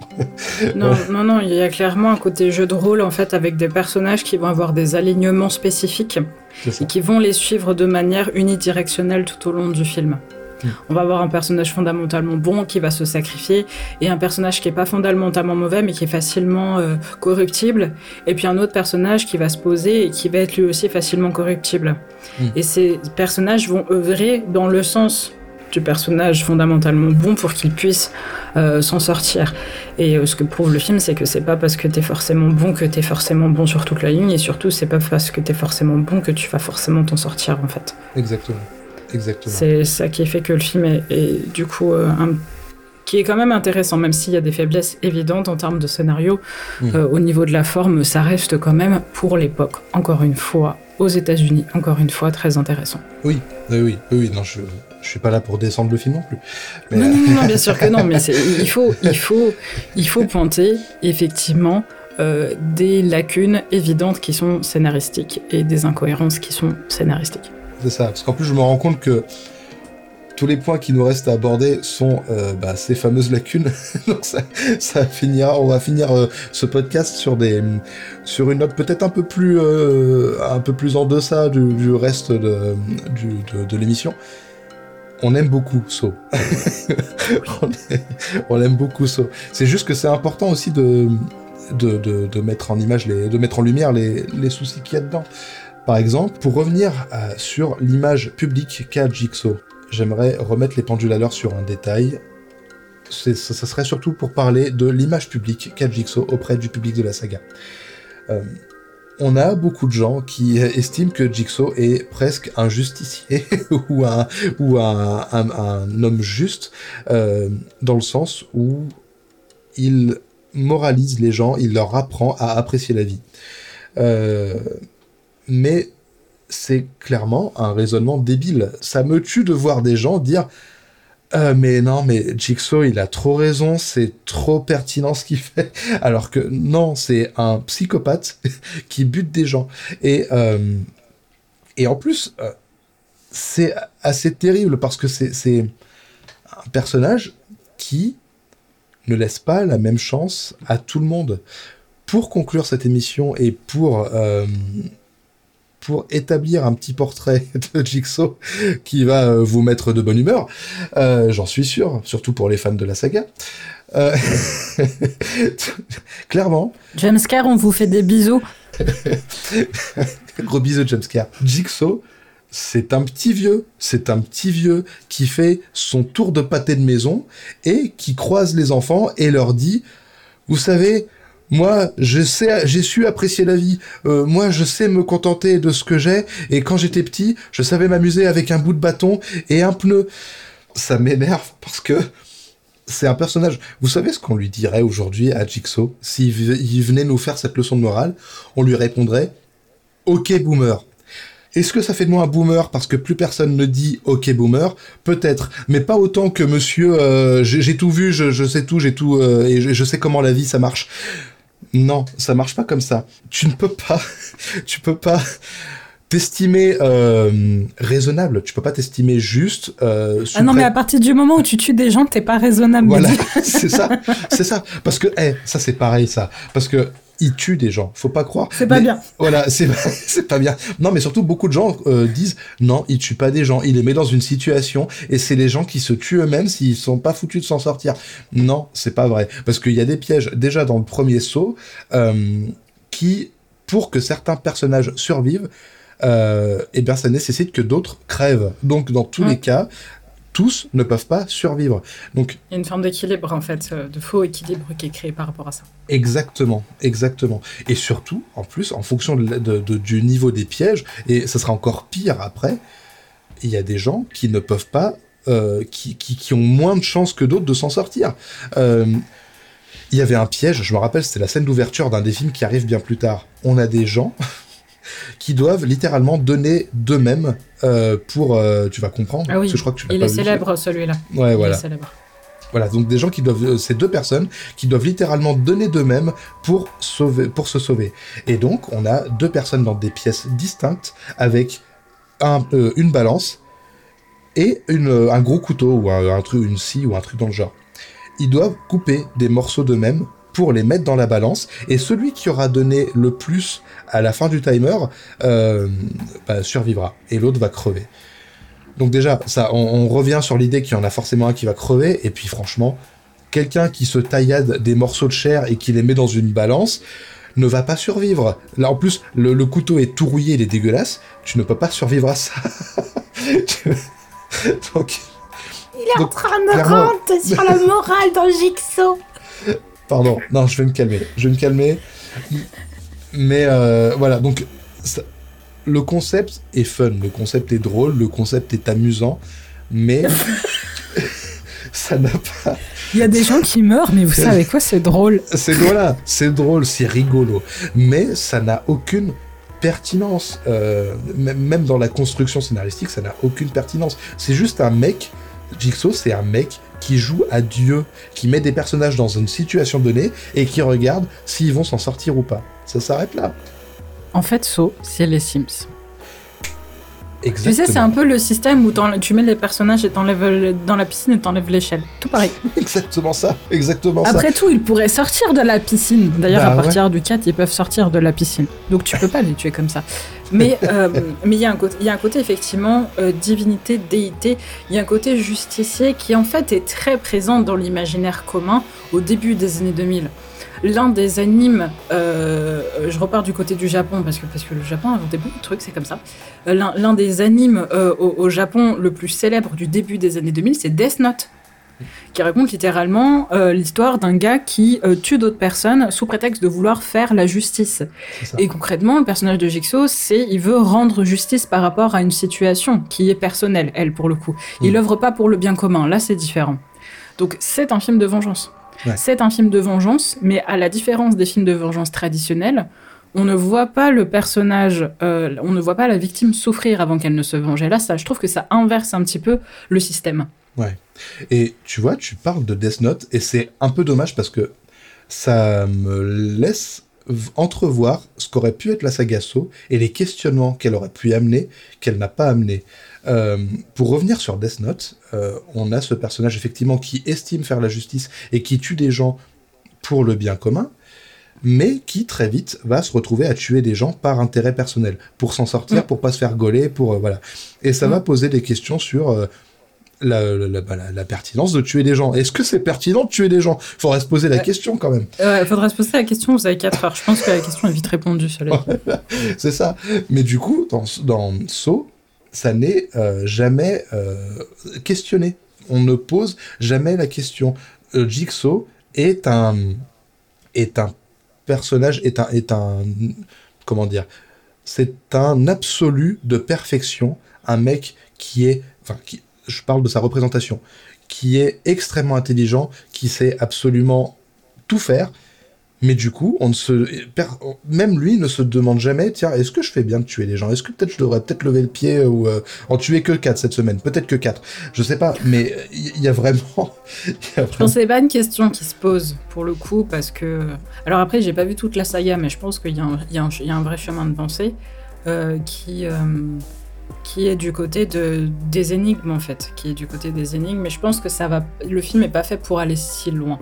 non, non, non, il y a clairement un côté jeu de rôle, en fait, avec des personnages qui vont avoir des alignements spécifiques et qui vont les suivre de manière unidirectionnelle tout au long du film. On va avoir un personnage fondamentalement bon qui va se sacrifier et un personnage qui est pas fondamentalement mauvais mais qui est facilement euh, corruptible et puis un autre personnage qui va se poser et qui va être lui aussi facilement corruptible. Hmm. Et ces personnages vont œuvrer dans le sens du personnage fondamentalement bon pour qu'il puisse euh, s'en sortir. Et euh, ce que prouve le film, c'est que c'est pas parce que t'es forcément bon que t'es forcément bon sur toute la ligne, et surtout, c'est pas parce que t'es forcément bon que tu vas forcément t'en sortir, en fait. Exactement. C'est ça qui fait que le film est, du coup euh, qui est quand même intéressant, même s'il y a des faiblesses évidentes en termes de scénario. Mmh. Euh, au niveau de la forme, ça reste quand même, pour l'époque, encore une fois, aux États-Unis, encore une fois, très intéressant. Oui, oui, oui, oui non, je, je suis pas là pour descendre le film non plus. Non, non, non, bien sûr que non, mais il faut, il, faut, il faut pointer, effectivement, euh, des lacunes évidentes qui sont scénaristiques et des incohérences qui sont scénaristiques. C'est ça. Parce qu'en plus, je me rends compte que tous les points qui nous restent à aborder sont euh, bah, ces fameuses lacunes. Donc ça, ça, finira, on va finir euh, ce podcast sur des, sur une note peut-être un peu plus, euh, un peu plus en deçà du, du reste de, du, de, de l'émission. On aime beaucoup So. on, on, aime beaucoup So. C'est juste que c'est important aussi de, de, de, de, mettre en image les, de mettre en lumière les, les soucis qu'il y a dedans. Par exemple, pour revenir euh, sur l'image publique qu'a Jigsaw, j'aimerais remettre les pendules à l'heure sur un détail. Ça, ça, serait surtout pour parler de l'image publique qu'a Jigsaw auprès du public de la saga. Euh, on a beaucoup de gens qui estiment que Jigsaw est presque un justicier ou, un homme juste, euh, dans le sens où il moralise les gens, il leur apprend à apprécier la vie. Euh, mais c'est clairement un raisonnement débile. Ça me tue de voir des gens dire euh, mais non, mais Jigsaw, il a trop raison, c'est trop pertinent ce qu'il fait. Alors que non, c'est un psychopathe qui bute des gens. Et, euh, et en plus, euh, c'est assez terrible parce que c'est un personnage qui ne laisse pas la même chance à tout le monde. Pour conclure cette émission et pour pour établir un petit portrait de Jigsaw qui va euh, vous mettre de bonne humeur. Euh, J'en suis sûr, surtout pour les fans de la saga. Euh... Clairement. Jamescar, on vous fait des bisous. Gros bisous, Jamescar. Jigsaw, c'est un petit vieux, c'est un petit vieux qui fait son tour de pâté de maison et qui croise les enfants et leur dit, vous savez, moi, je sais, j'ai su apprécier la vie. Euh, moi, je sais me contenter de ce que j'ai. Et quand j'étais petit, je savais m'amuser avec un bout de bâton et un pneu. Ça m'énerve parce que c'est un personnage. Vous savez ce qu'on lui dirait aujourd'hui à Jigsaw? S'il venait nous faire cette leçon de morale On lui répondrait Ok, boomer. Est-ce que ça fait de moi un boomer parce que plus personne ne dit OK boomer? Peut-être, mais pas autant que monsieur euh, j'ai tout vu, je, sais tout, j'ai tout euh, et je, sais comment la vie ça marche. Non, ça marche pas comme ça. Tu ne peux pas, tu peux pas t'estimer euh, raisonnable. Tu peux pas t'estimer juste. Euh, ah non, mais à partir du moment où tu tues des gens, t'es pas raisonnable. Voilà, c'est ça, c'est ça. Parce que, eh, ça c'est pareil, ça. Parce que il tue des gens. Faut pas croire. C'est pas bien. Voilà, c'est c'est pas bien. Non, mais surtout beaucoup de gens euh, disent non, il tue pas des gens. Il les met dans une situation et c'est les gens qui se tuent eux-mêmes s'ils sont pas foutus de s'en sortir. Non, c'est pas vrai parce qu'il y a des pièges déjà dans le premier saut euh, qui, pour que certains personnages survivent, euh, eh bien, ça nécessite que d'autres crèvent. Donc, dans tous les cas, tous ne peuvent pas survivre. Donc, il y a une forme d'équilibre, en fait, euh, de faux équilibre qui est créé par rapport à ça. Exactement, exactement. Et surtout, en plus, en fonction du niveau des pièges, et ça sera encore pire après, il y a des gens qui ne peuvent pas, euh, qui, qui, ont moins de chances que d'autres de s'en sortir. Euh, il y avait un piège, je me rappelle, c'était la scène d'ouverture d'un des films qui arrive bien plus tard. On a des gens qui doivent littéralement donner d'eux-mêmes euh, pour. Euh, tu vas comprendre. Ah oui. je crois que tu Il est célèbre celui-là. Ouais, voilà. Voilà, donc des gens qui doivent, euh, ces deux personnes qui doivent littéralement donner d'eux-mêmes pour sauver, pour se sauver. Et donc, on a deux personnes dans des pièces distinctes avec un, une balance et une, un gros couteau ou un, un, truc, une scie ou un truc dans le genre. Ils doivent couper des morceaux d'eux-mêmes pour les mettre dans la balance. Et celui qui aura donné le plus à la fin du timer euh, bah, survivra. Et l'autre va crever. Donc déjà, ça, on, revient sur l'idée qu'il y en a forcément un qui va crever. Et puis franchement, quelqu'un qui se taillade des morceaux de chair et qui les met dans une balance ne va pas survivre. Là, en plus, le, couteau est tout rouillé, il est dégueulasse. Tu ne peux pas survivre à ça. Donc, il est en train de rentrer sur la morale dans Jigsaw. Pardon, non, je vais me calmer. Je vais me calmer. Mais euh, voilà, donc le concept est fun, le concept est drôle, le concept est amusant, mais ça n'a pas. Il y a des gens qui meurent, mais vous savez quoi, c'est drôle. C'est voilà, c'est drôle, c'est rigolo, mais ça n'a aucune pertinence. Euh, même dans la construction scénaristique, ça n'a aucune pertinence. C'est juste un mec. Jigsaw, c'est un mec qui joue à Dieu, qui met des personnages dans une situation donnée et qui regarde s'ils vont s'en sortir ou pas. Ça s'arrête là. En fait, So, c'est les Sims. Exactement. Tu sais, c'est un peu le système où tu mets les personnages et t'enlèves dans la piscine et t'enlèves l'échelle. Tout pareil. exactement ça, exactement Après tout, ils pourraient sortir de la piscine. D'ailleurs, bah à partir du 4, ils peuvent sortir de la piscine. Donc tu peux pas les tuer comme ça. Mais euh, mais il y, a un côté, y a un côté effectivement euh, divinité, déité. Il y a un côté justicier qui en fait est très présent dans l'imaginaire commun au début des années 2000 l'un des animes, euh, je repars du côté du Japon parce que, parce que le Japon a inventé beaucoup de trucs, c'est comme ça. Euh, l'un des animes euh, au, Japon le plus célèbre du début des années 2000, c'est Death Note qui raconte littéralement l'histoire d'un gars qui tue d'autres personnes sous prétexte de vouloir faire la justice. Et concrètement, le personnage de Jigsaw, c'est il veut rendre justice par rapport à une situation qui est personnelle, elle pour le coup. Il mm. pas pour le bien commun. Là, c'est différent. Donc, c'est un film de vengeance. C'est un film de vengeance, mais à la différence des films de vengeance traditionnels, on ne voit pas le personnage, euh, on ne voit pas la victime souffrir avant qu'elle ne se venge. Et là, ça, je trouve que ça inverse un petit peu le système. Ouais. Et tu vois, tu parles de Death Note, et c'est un peu dommage parce que ça me laisse entrevoir ce qu'aurait pu être la saga So et les questionnements qu'elle aurait pu amener, qu'elle n'a pas amené. Euh, pour revenir sur Death Note, euh, on a ce personnage effectivement qui estime faire la justice et qui tue des gens pour le bien commun, mais qui très vite va se retrouver à tuer des gens par intérêt personnel, pour s'en sortir, mm. pour pas se faire gauler, pour euh, voilà. Et ça va mm. poser des questions sur bah, la, pertinence de tuer des gens. Est-ce que c'est pertinent de tuer des gens? Il faudrait se poser la question quand même. Il faudrait se poser la question, vous avez 4 heures. Je pense que la question est vite répondue. c'est ça. Mais du coup, dans, dans Saw, ça n'est euh, jamais euh, questionné. On ne pose jamais la question. Euh, Jigsaw est un est un personnage est un est un comment dire c'est un absolu de perfection un mec qui est enfin qui, je parle de sa représentation qui est extrêmement intelligent qui sait absolument tout faire mais du coup, on ne se, même lui ne se demande jamais, tiens, est-ce que je fais bien de tuer les gens? Est-ce que peut-être je devrais peut-être lever le pied ou euh, en tuer que 4 cette semaine? Peut-être que 4. Je sais pas, mais il y, a vraiment... Je pense que c'est pas une question qui se pose pour le coup, parce que... Alors après, j'ai pas vu toute la saga, mais je pense qu'il y, y, y, a un vrai chemin de pensée euh, qui... Euh, qui est du côté de, des énigmes en fait, qui est du côté des énigmes, mais je pense que ça va, le film est pas fait pour aller si loin.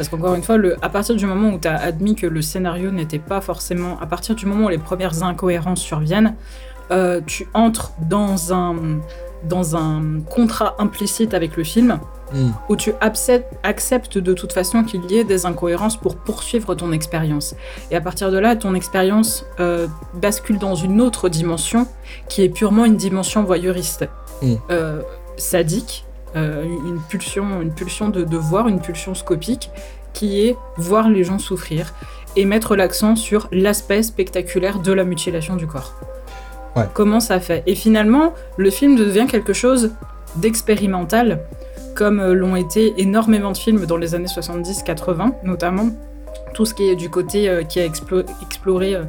Parce qu'encore une fois, le, à partir du moment où tu as admis que le scénario n'était pas forcément. À partir du moment où les premières incohérences surviennent, euh, tu entres dans un, dans un contrat implicite avec le film hmm. où tu acceptes, de toute façon qu'il y ait des incohérences pour poursuivre ton expérience. Et à partir de là, ton expérience euh, bascule dans une autre dimension qui est purement une dimension voyeuriste. Hmm. Euh, sadique une pulsion, une pulsion de, de voir, une pulsion scopique, qui est voir les gens souffrir et mettre l'accent sur l'aspect spectaculaire de la mutilation du corps. Comment ça fait? Et finalement, le film devient quelque chose d'expérimental, comme euh, l'ont été énormément de films dans les années 70-80, notamment tout ce qui est du côté euh, qui a exploré euh,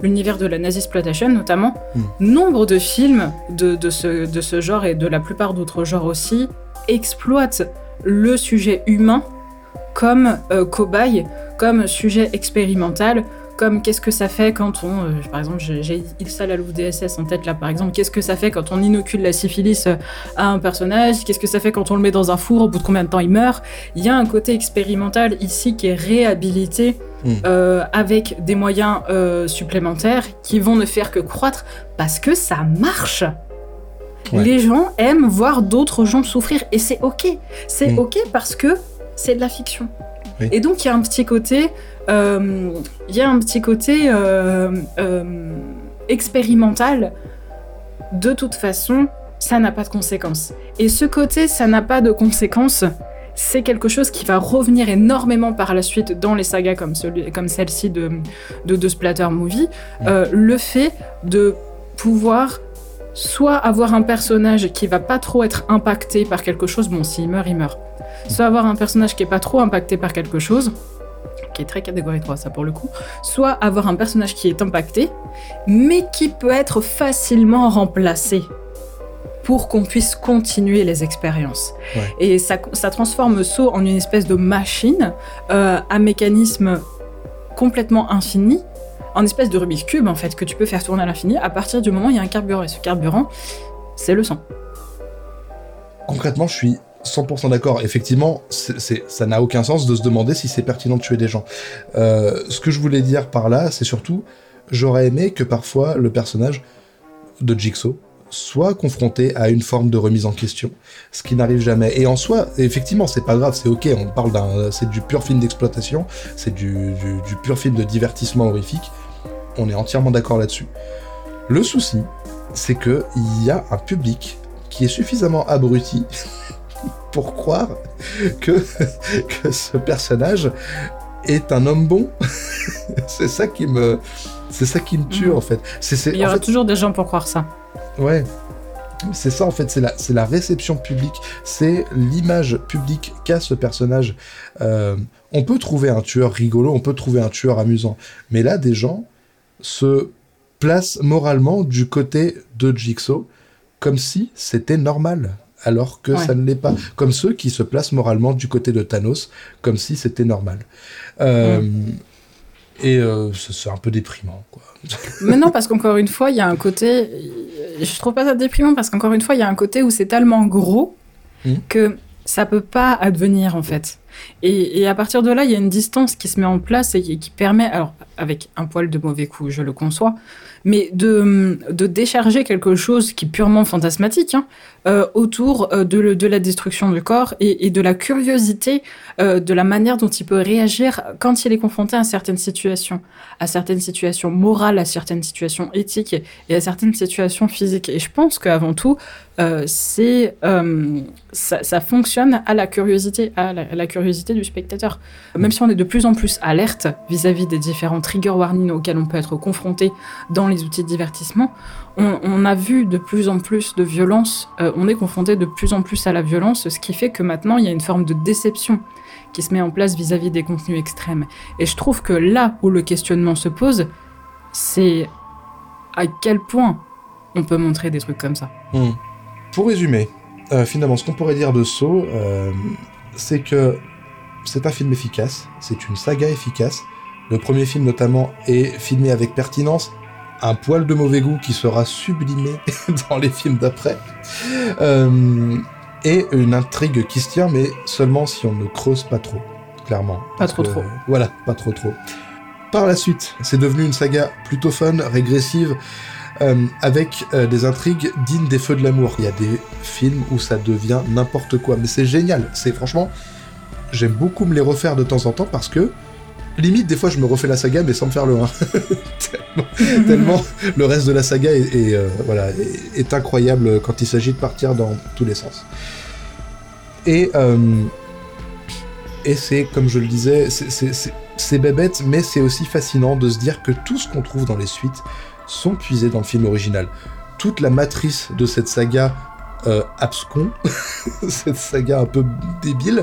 l'univers de la nazi exploitation notamment. Hmm. Nombre de films de, de, ce, de ce genre et de la plupart d'autres genres aussi exploitent le sujet humain comme cobaye, comme sujet expérimental, comme qu'est-ce que ça fait quand on, euh, par exemple, j'ai Ilsa la louve DSS en tête là, par exemple, qu'est-ce que ça fait quand on inocule la syphilis euh, à un personnage, qu'est-ce que ça fait quand on le met dans un four, au bout de combien de temps il meurt? Il y a un côté expérimental ici qui est réhabilité hmm. euh, avec des moyens supplémentaires qui vont ne faire que croître parce que ça marche. Les gens aiment voir d'autres gens souffrir et c'est ok. C'est hmm. ok parce que c'est de la fiction. Et donc il y a un petit côté euh, il y a un petit côté euh, euh, expérimental. De toute façon, ça n'a pas de conséquences. Et ce côté, ça n'a pas de conséquences, c'est quelque chose qui va revenir énormément par la suite dans les sagas comme, comme celle-ci de, de, Splatter Movie. le fait de pouvoir soit avoir un personnage qui va pas trop être impacté par quelque chose, bon, s'il meurt, il meurt. Soit avoir un personnage qui est pas trop impacté par quelque chose, qui est très catégorie 3 ça pour le coup, soit avoir un personnage qui est impacté, mais qui peut être facilement remplacé pour qu'on puisse continuer les expériences. Et ça, ça, transforme So en une espèce de machine euh, à mécanisme complètement infini, en espèce de Rubik's Cube en fait, que tu peux faire tourner à l'infini à partir du moment où il y a un carburant. Et ce carburant, c'est le sang. Concrètement, je suis 100% d'accord. Effectivement, ça n'a aucun sens de se demander si c'est pertinent de tuer des gens. Euh, ce que je voulais dire par là, c'est surtout, j'aurais aimé que parfois le personnage de Jigsaw soit confronté à une forme de remise en question, ce qui n'arrive jamais. Et en soi, effectivement, c'est pas grave, c'est ok, on parle d'un, c'est du pur film d'exploitation, c'est du pur film de divertissement horrifique. On est entièrement d'accord là-dessus. Le souci, c'est que il y a un public qui est suffisamment abruti pour croire que, que ce personnage est un homme bon. c'est ça qui me, c'est ça qui me tue mm. en fait. Il y aura toujours des gens pour croire ça. Ouais. C'est ça en fait, c'est la, c'est la réception publique, c'est l'image publique qu'a ce personnage. Euh, on peut trouver un tueur rigolo, on peut trouver un tueur amusant, mais là des gens se placent moralement du côté de Jigsaw comme si c'était normal alors que ça ne l'est pas. Comme ceux qui se placent moralement du côté de Thanos, comme si c'était normal. Euh, et euh, c'est un peu déprimant, quoi. Mais non, parce qu'encore une fois, il y a un côté. Je trouve pas ça déprimant parce qu'encore une fois, il y a un côté où c'est tellement gros hmm. que ça peut pas advenir en fait. Et, à partir de là, il y a une distance qui se met en place et qui, qui permet, alors avec un poil de mauvais coup, je le conçois, mais de, de décharger quelque chose qui est purement fantasmatique hein, euh, autour euh, de, de, la destruction du corps et, de la curiosité euh, de la manière dont il peut réagir quand il est confronté à certaines situations, à certaines situations morales, à certaines situations éthiques et à certaines situations physiques. Et je pense qu'avant tout, c'est ça, fonctionne à la curiosité, à la, curiosité du spectateur. Même si on est de plus en plus alerte vis-à-vis -vis des différents trigger warnings auxquels on peut être confronté dans les outils de divertissement, on, a vu de plus en plus de violence, euh, on est confronté de plus en plus à la violence, ce qui fait que maintenant il y a une forme de déception qui se met en place vis-à-vis -vis des contenus extrêmes. Et je trouve que là où le questionnement se pose, c'est à quel point on peut montrer des trucs comme ça. Mmh. Pour résumer, euh, finalement, ce qu'on pourrait dire de Saw, euh, c'est que c'est un film efficace, c'est une saga efficace. Le premier film notamment est filmé avec pertinence, un poil de mauvais goût qui sera sublimé dans les films d'après, euh, et une intrigue qui se tient, mais seulement si on ne creuse pas trop, clairement. Pas trop trop. Voilà, pas trop trop. Par la suite, c'est devenu une saga plutôt fun, régressive, euh, avec euh, des intrigues dignes des feux de l'amour. Il y a des films où ça devient n'importe quoi, mais c'est génial. C'est franchement, j'aime beaucoup me les refaire de temps en temps parce que limite des fois je me refais la saga mais sans me faire le 1 tellement, le reste de la saga est, euh, voilà est, incroyable quand il s'agit de partir dans tous les sens Et, et c'est, comme je le disais, c'est bébête, mais c'est aussi fascinant de se dire que tout ce qu'on trouve dans les suites sont puisés dans le film original. Toute la matrice de cette saga euh, abscon, cette saga un peu débile,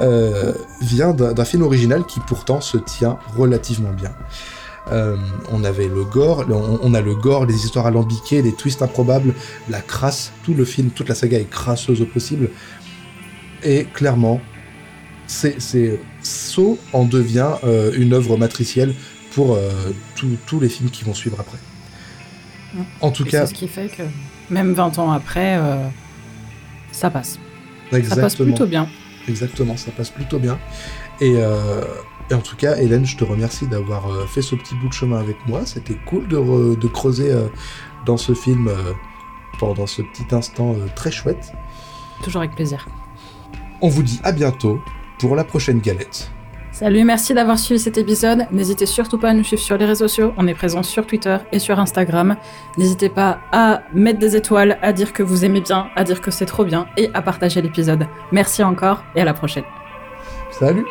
euh, vient d'un film original qui pourtant se tient relativement bien. Euh, on avait le gore, on, a le gore, les histoires alambiquées, les twists improbables, la crasse, tout le film, toute la saga est crasseuse au possible. Et clairement, c'est Saw en devient une œuvre matricielle pour tous les films qui vont suivre après. En tout cas. C'est ce qui fait que même 20 ans après, euh, ça passe. Exactement. Ça passe plutôt bien. Exactement, ça passe plutôt bien. Euh, et, en tout cas, Hélène, je te remercie d'avoir euh, fait ce petit bout de chemin avec moi. C'était cool de, creuser dans ce film pendant ce petit instant très chouette. Toujours avec plaisir. On vous dit à bientôt pour la prochaine galette. Salut, merci d'avoir suivi cet épisode. N'hésitez surtout pas à nous suivre sur les réseaux sociaux. On est présent sur Twitter et sur Instagram. N'hésitez pas à mettre des étoiles, à dire que vous aimez bien, à dire que c'est trop bien et à partager l'épisode. Merci encore et à la prochaine. Salut